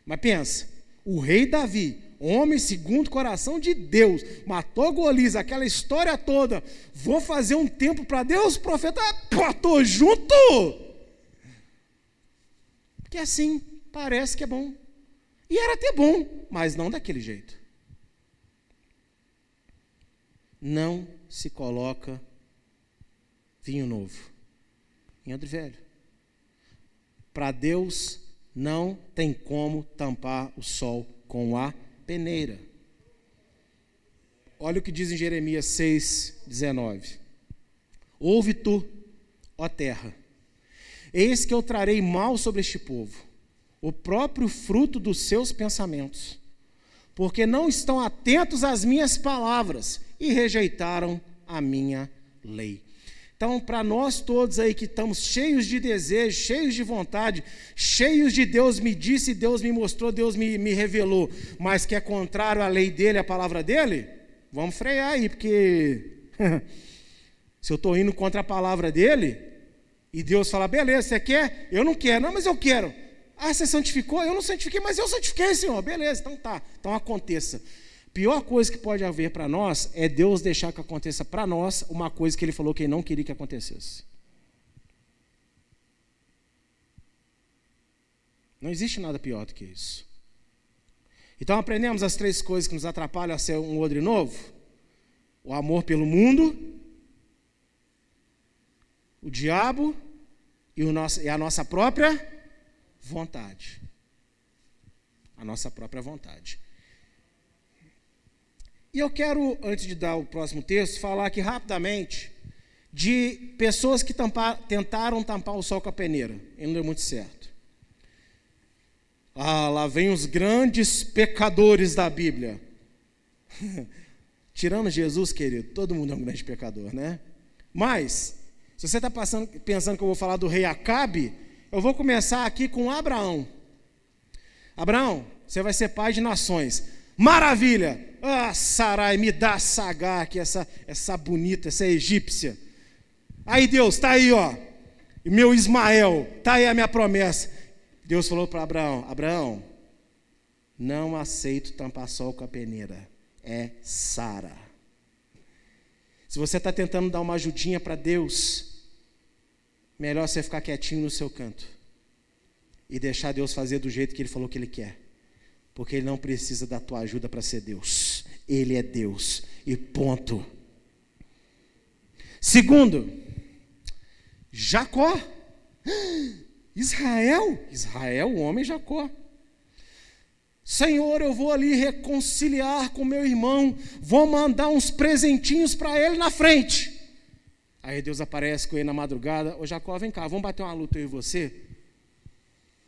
Mas pensa, o rei Davi, homem segundo o coração de Deus, matou Golias, aquela história toda. Vou fazer um tempo para Deus, profeta, tô junto. Porque assim parece que é bom. E era até bom, mas não daquele jeito. Não se coloca vinho novo em odre velho. Para Deus não tem como tampar o sol com a peneira. Olha o que diz em Jeremias 6, 19. Ouve tu, ó terra, Eis que eu trarei mal sobre este povo, o próprio fruto dos seus pensamentos, porque não estão atentos às minhas palavras e rejeitaram a minha lei. Então, para nós todos aí que estamos cheios de desejo, cheios de vontade, cheios de Deus me disse, Deus me mostrou, Deus me, me revelou, mas que é contrário à lei dele, à palavra dele, vamos frear aí, porque se eu estou indo contra a palavra dele, e Deus fala, beleza, você quer? Eu não quero, não, mas eu quero. Ah, você santificou? Eu não santifiquei, mas eu santifiquei, Senhor. Beleza, então tá. Então aconteça. Pior coisa que pode haver para nós é Deus deixar que aconteça para nós uma coisa que Ele falou que Ele não queria que acontecesse. Não existe nada pior do que isso. Então aprendemos as três coisas que nos atrapalham a ser um odre novo: o amor pelo mundo, o diabo e, o nosso, e a nossa própria vontade. a nossa própria vontade. E eu quero, antes de dar o próximo texto, falar aqui rapidamente de pessoas que tampar, tentaram tampar o sol com a peneira e não deu muito certo. Ah, lá vem os grandes pecadores da Bíblia. Tirando Jesus, querido, todo mundo é um grande pecador, né? Mas, se você está pensando que eu vou falar do rei Acabe, eu vou começar aqui com Abraão. Abraão, você vai ser pai de nações. Maravilha! Ah, Sarai, me dá Sagar, que essa, essa bonita, essa egípcia. Aí Deus, tá aí, ó. Meu Ismael, tá aí a minha promessa. Deus falou para Abraão: Abraão, não aceito tampar sol com a peneira. É Sara. Se você está tentando dar uma ajudinha para Deus, melhor você ficar quietinho no seu canto e deixar Deus fazer do jeito que Ele falou que Ele quer, porque Ele não precisa da tua ajuda para ser Deus. Ele é Deus e ponto. Segundo, Jacó. Israel, Israel, o homem Jacó. Senhor, eu vou ali reconciliar com meu irmão, vou mandar uns presentinhos para ele na frente. Aí Deus aparece com ele na madrugada: Ô Jacó, vem cá, vamos bater uma luta eu e você?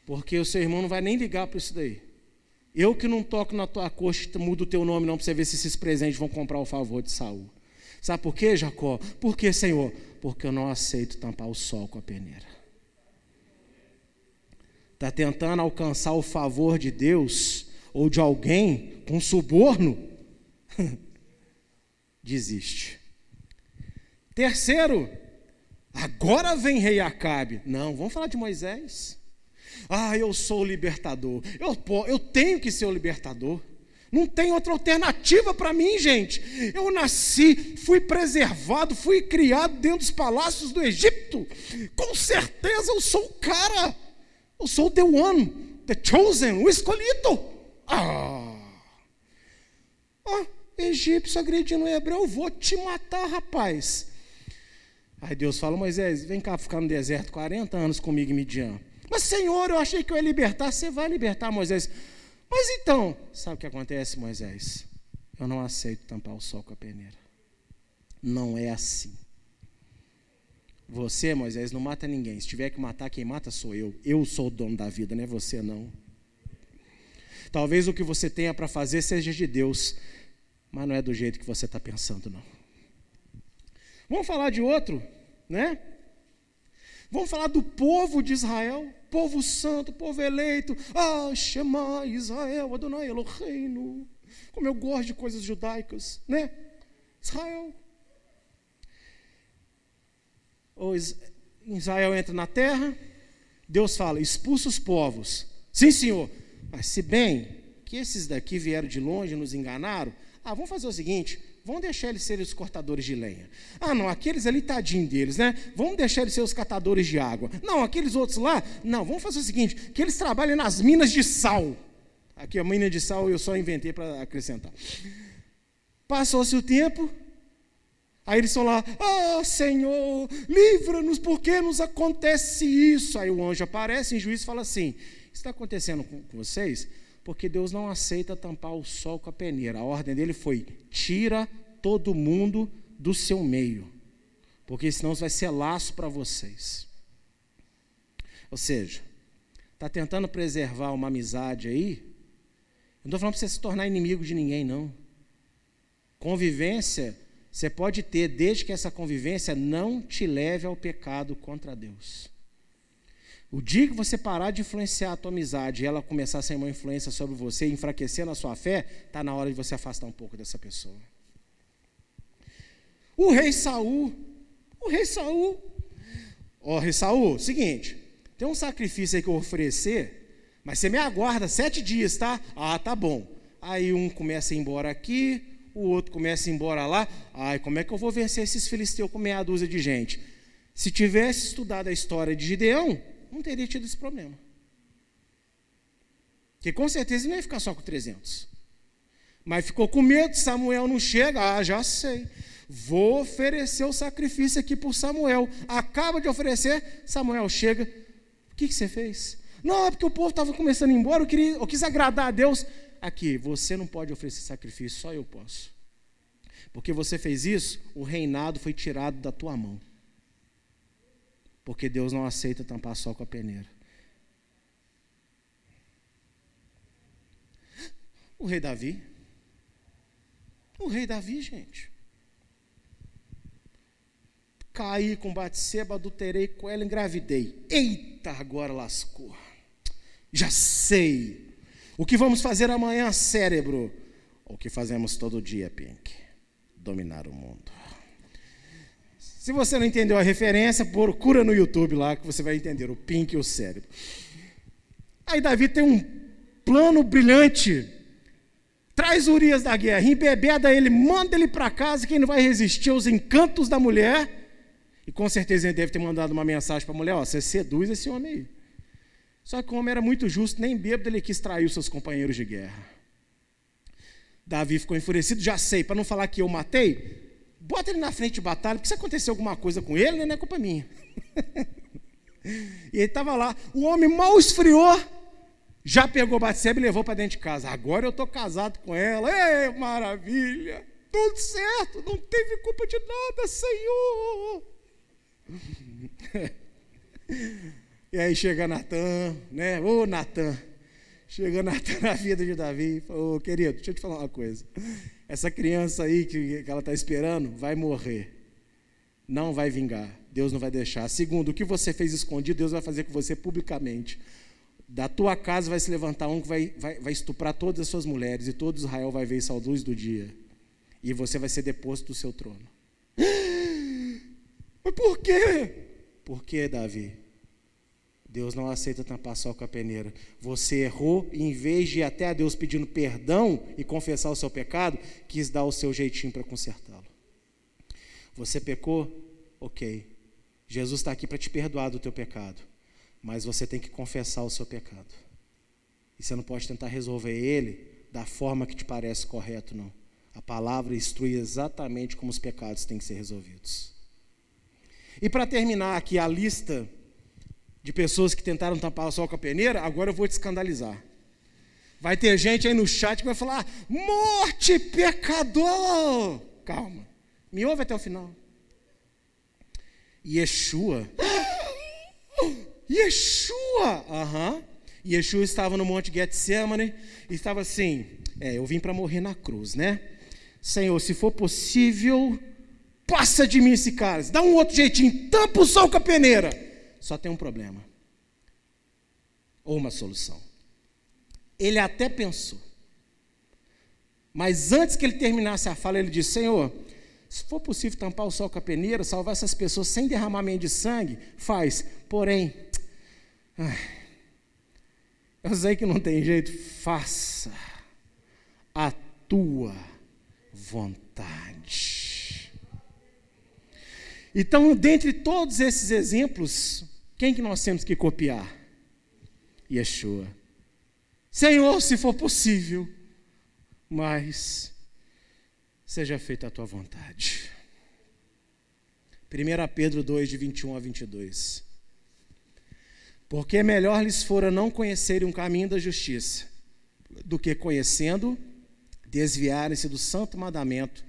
Porque o seu irmão não vai nem ligar para isso daí. Eu que não toco na tua coxa, mudo o teu nome não para você ver se esses presentes vão comprar o favor de Saul. Sabe por quê, Jacó? Por quê, Senhor? Porque eu não aceito tampar o sol com a peneira. Está tentando alcançar o favor de Deus ou de alguém com suborno, desiste. Terceiro, agora vem rei Acabe. Não, vamos falar de Moisés. Ah, eu sou o libertador. Eu, eu tenho que ser o libertador. Não tem outra alternativa para mim, gente. Eu nasci, fui preservado, fui criado dentro dos palácios do Egito. Com certeza eu sou o cara. Eu sou the one, the chosen, o escolhido. Ah! ah egípcio agredindo o hebreu, eu vou te matar, rapaz. Aí Deus fala, Moisés, vem cá ficar no deserto 40 anos comigo em Midian. Mas Senhor, eu achei que eu ia libertar. Você vai libertar, Moisés. Mas então, sabe o que acontece, Moisés? Eu não aceito tampar o sol com a peneira. Não é assim. Você, Moisés, não mata ninguém. Se tiver que matar, quem mata sou eu. Eu sou o dono da vida, não é você não. Talvez o que você tenha para fazer seja de Deus, mas não é do jeito que você está pensando, não. Vamos falar de outro, né? Vamos falar do povo de Israel, povo santo, povo eleito. Ah, Shema Israel, Adonai Eloheinu. Como eu gosto de coisas judaicas, né? Israel. Israel entra na terra, Deus fala: expulsa os povos. Sim, senhor. Mas se bem que esses daqui vieram de longe e nos enganaram, ah, vamos fazer o seguinte, vamos deixar eles serem os cortadores de lenha. Ah, não, aqueles ali, tadinho deles, né? Vamos deixar eles ser os catadores de água. Não, aqueles outros lá, não, vamos fazer o seguinte, que eles trabalhem nas minas de sal. Aqui a mina de sal eu só inventei para acrescentar. Passou-se o tempo, Aí eles estão lá, oh, Senhor, livra-nos, porque nos acontece isso? Aí o anjo aparece em juízo e fala assim: está acontecendo com, vocês? Porque Deus não aceita tampar o sol com a peneira. A ordem dele foi: tira todo mundo do seu meio, porque senão vai ser laço para vocês. Ou seja, está tentando preservar uma amizade aí. Não estou falando para você se tornar inimigo de ninguém, não. Convivência você pode ter, desde que essa convivência não te leve ao pecado contra Deus. O dia que você parar de influenciar a tua amizade e ela começar a ser uma influência sobre você, enfraquecendo a sua fé, está na hora de você afastar um pouco dessa pessoa. O rei Saul, o rei Saul, ó oh, rei Saul, seguinte, tem um sacrifício aí que eu vou oferecer, mas você me aguarda sete dias, tá? Ah, tá bom. Aí um começa a ir embora aqui, o outro começa a ir embora lá. Ai, como é que eu vou vencer esses filisteus com meia dúzia de gente? Se tivesse estudado a história de Gideão, não teria tido esse problema. Porque com certeza ele não ia ficar só com 300. Mas ficou com medo, Samuel não chega. Ah, já sei. Vou oferecer o sacrifício aqui por Samuel. Acaba de oferecer, Samuel chega. O que, que você fez? Não, é porque o povo estava começando a ir embora, eu, queria, eu quis agradar a Deus. Aqui, você não pode oferecer sacrifício, só eu posso. Porque você fez isso, o reinado foi tirado da tua mão. Porque Deus não aceita tampar sol com a peneira. O rei Davi. O rei Davi, gente. Caí com Batseba, adulterei com ela, engravidei. Eita, agora lascou. Já sei. O que vamos fazer amanhã, cérebro? O que fazemos todo dia, Pink? Dominar o mundo. Se você não entendeu a referência, procura no YouTube lá que você vai entender o Pink e o cérebro. Aí Davi tem um plano brilhante traz Urias da guerra, embebeda ele, manda ele para casa, quem não vai resistir aos encantos da mulher. E com certeza ele deve ter mandado uma mensagem para a mulher: ó, você seduz esse homem aí. Só que o homem era muito justo, nem bêbado ele quis trair os seus companheiros de guerra. Davi ficou enfurecido, já sei, para não falar que eu matei, bota ele na frente de batalha, porque se acontecer alguma coisa com ele, não é culpa minha. e ele estava lá, o homem mal esfriou, já pegou Batseba e levou para dentro de casa. Agora eu estou casado com ela. Ei, maravilha! Tudo certo, não teve culpa de nada, Senhor. e aí chega Natan, né? Ô Natan. Chega Natan na vida de Davi. Ô oh, querido, deixa eu te falar uma coisa. Essa criança aí que, que ela está esperando vai morrer. Não vai vingar. Deus não vai deixar. Segundo, o que você fez escondido, Deus vai fazer com você publicamente. Da tua casa vai se levantar um que vai, vai, vai estuprar todas as suas mulheres, e todo Israel vai ver isso à luz do dia. E você vai ser deposto do seu trono. Mas por quê? Por quê, Davi? Deus não aceita tampar sol com a peneira. Você errou e, em vez de ir até a Deus pedindo perdão e confessar o seu pecado, quis dar o seu jeitinho para consertá-lo. Você pecou? Ok. Jesus está aqui para te perdoar do teu pecado mas você tem que confessar o seu pecado. E você não pode tentar resolver ele da forma que te parece correto, não. A palavra instrui exatamente como os pecados têm que ser resolvidos. E para terminar aqui a lista de pessoas que tentaram tampar o sol com a peneira, agora eu vou te escandalizar. Vai ter gente aí no chat que vai falar: morte, pecador! Calma, me ouve até o final. Yeshua Yeshua! Aham. Uhum. Yeshua estava no Monte Getsemane e estava assim: é, eu vim para morrer na cruz, né? Senhor, se for possível, passa de mim esse cara, dá um outro jeitinho, tampa o sol com a peneira. Só tem um problema, ou uma solução. Ele até pensou, mas antes que ele terminasse a fala, ele disse: Senhor, se for possível tampar o sol com a peneira, salvar essas pessoas sem derramamento de sangue, faz. Porém, eu sei que não tem jeito, faça a tua vontade. Então, dentre todos esses exemplos, quem que nós temos que copiar? Yeshua. Senhor, se for possível, mas seja feita a tua vontade. 1 Pedro 2, de 21 a 22. Porque melhor lhes fora não conhecerem um caminho da justiça, do que conhecendo, desviarem-se do santo mandamento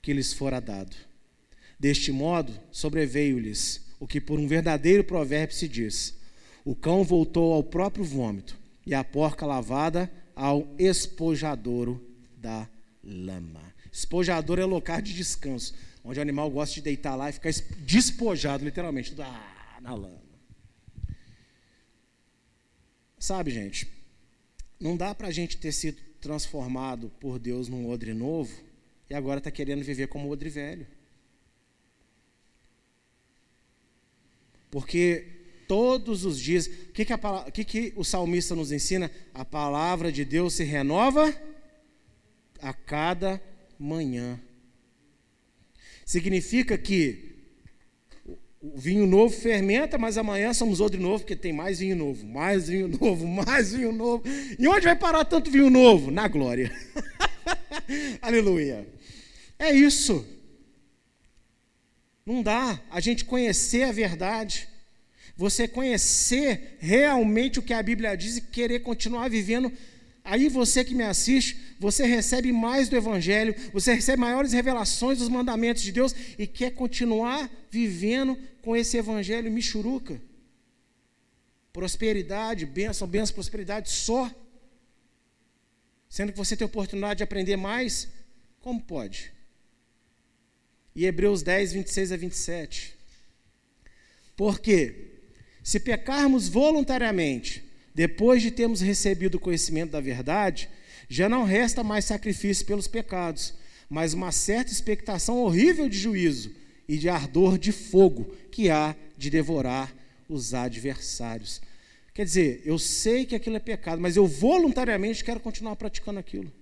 que lhes fora dado. Deste modo, sobreveio-lhes o que por um verdadeiro provérbio se diz: o cão voltou ao próprio vômito, e a porca lavada ao espojadouro da lama. Espojador é local de descanso, onde o animal gosta de deitar lá e ficar despojado, literalmente, ah, na lama. Sabe, gente, não dá para a gente ter sido transformado por Deus num odre novo e agora está querendo viver como odre velho. Porque todos os dias, o que, que, que, que o salmista nos ensina? A palavra de Deus se renova a cada manhã. Significa que o vinho novo fermenta, mas amanhã somos outro novo, porque tem mais vinho novo, mais vinho novo, mais vinho novo. E onde vai parar tanto vinho novo? Na glória. Aleluia. É isso. Não dá a gente conhecer a verdade. Você conhecer realmente o que a Bíblia diz e querer continuar vivendo. Aí você que me assiste, você recebe mais do Evangelho, você recebe maiores revelações dos mandamentos de Deus e quer continuar vivendo com esse Evangelho michuruca. Prosperidade, bênção, bênção, prosperidade só. Sendo que você tem oportunidade de aprender mais, como pode? E Hebreus 10, 26 a 27. Porque, se pecarmos voluntariamente, depois de termos recebido o conhecimento da verdade, já não resta mais sacrifício pelos pecados, mas uma certa expectação horrível de juízo e de ardor de fogo que há de devorar os adversários. Quer dizer, eu sei que aquilo é pecado, mas eu voluntariamente quero continuar praticando aquilo.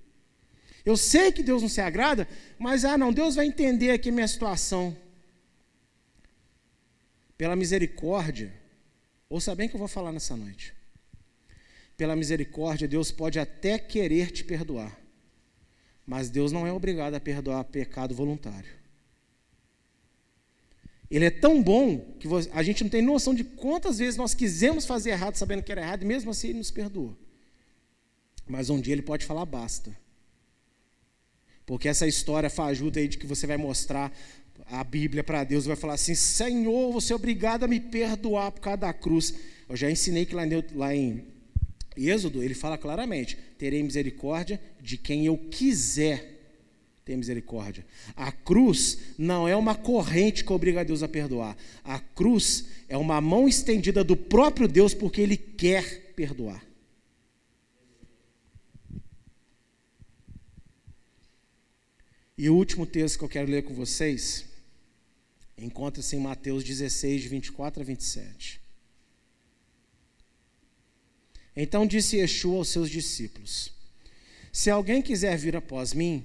Eu sei que Deus não se agrada, mas ah, não, Deus vai entender aqui minha situação. Pela misericórdia, ouça bem que eu vou falar nessa noite. Pela misericórdia, Deus pode até querer te perdoar, mas Deus não é obrigado a perdoar pecado voluntário. Ele é tão bom que a gente não tem noção de quantas vezes nós quisemos fazer errado sabendo que era errado, e mesmo assim ele nos perdoou. Mas um dia ele pode falar basta. Porque essa história fajuta aí de que você vai mostrar a Bíblia para Deus, vai falar assim: Senhor, você é obrigado a me perdoar por causa da cruz. Eu já ensinei que lá, lá em Êxodo ele fala claramente: terei misericórdia de quem eu quiser tem misericórdia. A cruz não é uma corrente que obriga a Deus a perdoar. A cruz é uma mão estendida do próprio Deus porque Ele quer perdoar. E o último texto que eu quero ler com vocês encontra-se em Mateus 16, de 24 a 27. Então disse Yeshua aos seus discípulos: Se alguém quiser vir após mim,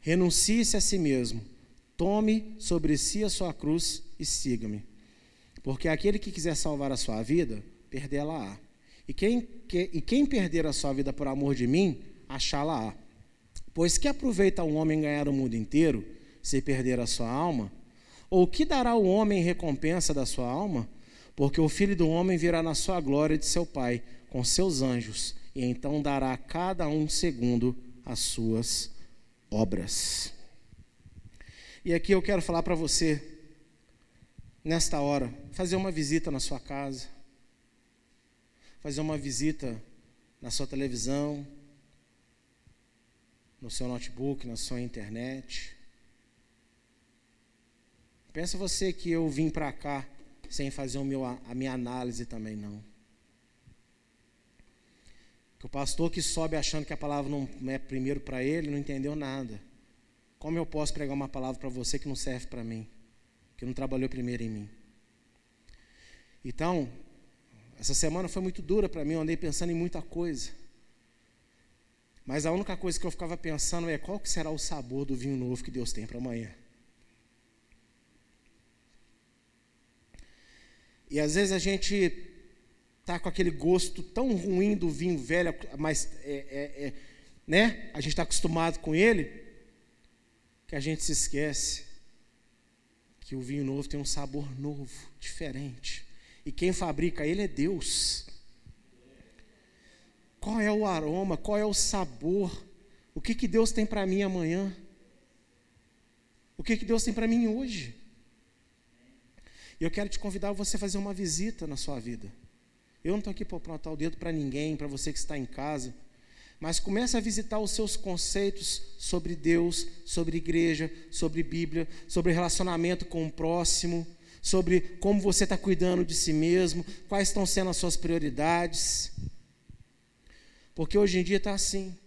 renuncie-se a si mesmo, tome sobre si a sua cruz e siga-me. Porque aquele que quiser salvar a sua vida, perdê-la-á. E quem, que, e quem perder a sua vida por amor de mim, achá-la-á. Pois que aproveita o homem ganhar o mundo inteiro, se perder a sua alma? Ou que dará o homem em recompensa da sua alma? Porque o filho do homem virá na sua glória de seu Pai, com seus anjos, e então dará a cada um segundo as suas obras. E aqui eu quero falar para você, nesta hora, fazer uma visita na sua casa, fazer uma visita na sua televisão, no seu notebook, na sua internet. Pensa você que eu vim para cá sem fazer meu, a minha análise também, não. Que o pastor que sobe achando que a palavra não é primeiro para ele, não entendeu nada. Como eu posso pregar uma palavra para você que não serve para mim? Que não trabalhou primeiro em mim? Então, essa semana foi muito dura para mim, eu andei pensando em muita coisa. Mas a única coisa que eu ficava pensando é qual que será o sabor do vinho novo que Deus tem para amanhã. E às vezes a gente está com aquele gosto tão ruim do vinho velho, mas é, é, é, né? a gente está acostumado com ele, que a gente se esquece que o vinho novo tem um sabor novo, diferente. E quem fabrica ele é Deus. Qual é o aroma, qual é o sabor? O que, que Deus tem para mim amanhã? O que, que Deus tem para mim hoje? E eu quero te convidar a você fazer uma visita na sua vida. Eu não estou aqui para apontar o dedo para ninguém, para você que está em casa. Mas comece a visitar os seus conceitos sobre Deus, sobre igreja, sobre Bíblia, sobre relacionamento com o próximo, sobre como você está cuidando de si mesmo, quais estão sendo as suas prioridades. Porque hoje em dia está assim.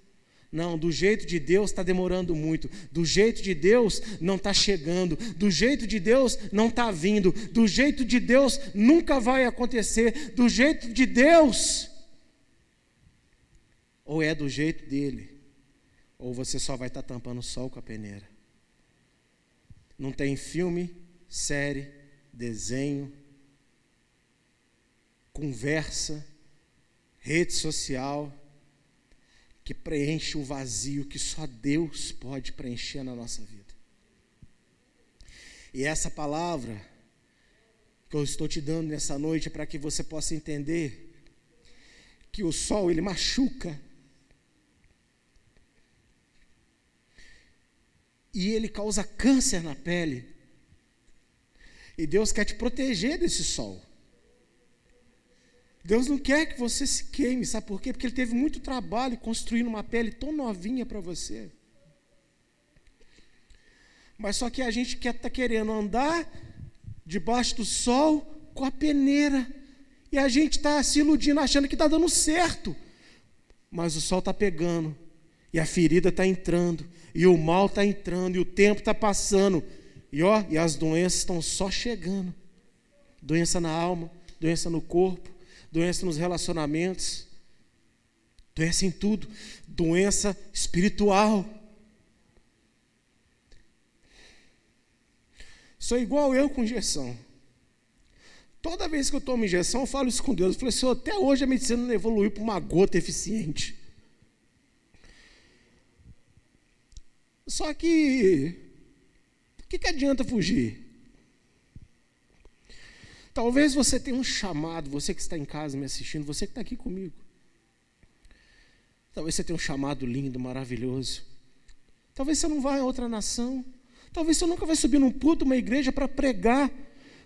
Não, do jeito de Deus está demorando muito. Do jeito de Deus não está chegando. Do jeito de Deus não está vindo. Do jeito de Deus nunca vai acontecer. Do jeito de Deus. Ou é do jeito dele, ou você só vai estar tá tampando o sol com a peneira. Não tem filme, série, desenho, conversa, rede social que preenche o vazio que só Deus pode preencher na nossa vida. E essa palavra que eu estou te dando nessa noite é para que você possa entender que o sol ele machuca. E ele causa câncer na pele. E Deus quer te proteger desse sol. Deus não quer que você se queime, sabe por quê? Porque Ele teve muito trabalho construindo uma pele tão novinha para você. Mas só que a gente quer tá querendo andar debaixo do sol com a peneira. E a gente está se iludindo, achando que está dando certo. Mas o sol está pegando, e a ferida está entrando, e o mal está entrando, e o tempo está passando. E ó, e as doenças estão só chegando. Doença na alma, doença no corpo, doença nos relacionamentos, doença em tudo, doença espiritual. Sou igual eu com injeção. Toda vez que eu tomo injeção, eu falo isso com Deus. Eu falei, Senhor, até hoje a medicina não evoluiu para uma gota eficiente. Só que, o que, que adianta fugir? Talvez você tenha um chamado, você que está em casa me assistindo, você que está aqui comigo. Talvez você tenha um chamado lindo, maravilhoso. Talvez você não vá a outra nação. Talvez você nunca vai subir num puto, uma igreja para pregar.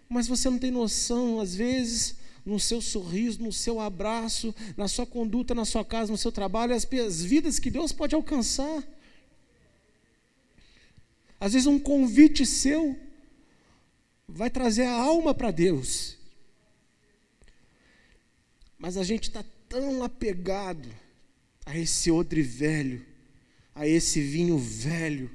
Mas você não tem noção, às vezes, no seu sorriso, no seu abraço, na sua conduta, na sua casa, no seu trabalho, as, as vidas que Deus pode alcançar. Às vezes um convite seu vai trazer a alma para Deus. Mas a gente está tão apegado a esse odre velho, a esse vinho velho.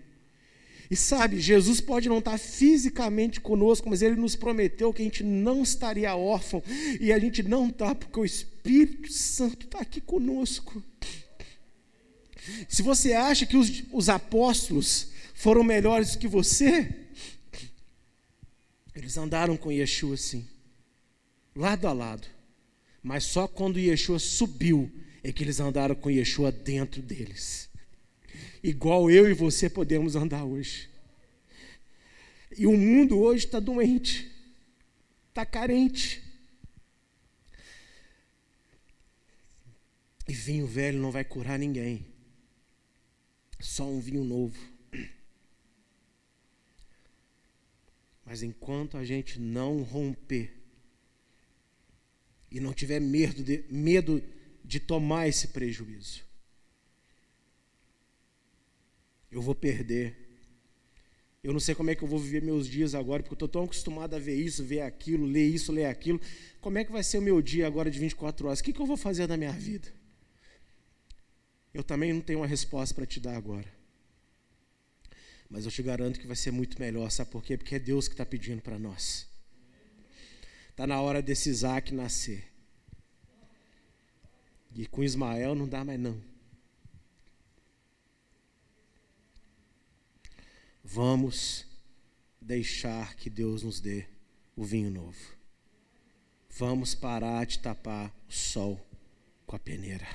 E sabe, Jesus pode não estar tá fisicamente conosco, mas Ele nos prometeu que a gente não estaria órfão. E a gente não está, porque o Espírito Santo está aqui conosco. Se você acha que os, os apóstolos foram melhores que você, eles andaram com Yeshua assim, lado a lado. Mas só quando Yeshua subiu é que eles andaram com Yeshua dentro deles. Igual eu e você podemos andar hoje. E o mundo hoje está doente, está carente. E vinho velho não vai curar ninguém. Só um vinho novo. Mas enquanto a gente não romper e não tiver medo de, medo de tomar esse prejuízo, eu vou perder. Eu não sei como é que eu vou viver meus dias agora, porque eu estou tão acostumado a ver isso, ver aquilo, ler isso, ler aquilo. Como é que vai ser o meu dia agora de 24 horas? O que, que eu vou fazer da minha vida? Eu também não tenho uma resposta para te dar agora. Mas eu te garanto que vai ser muito melhor, sabe por quê? Porque é Deus que está pedindo para nós. Está na hora desse Isaac nascer. E com Ismael não dá mais não. Vamos deixar que Deus nos dê o vinho novo. Vamos parar de tapar o sol com a peneira.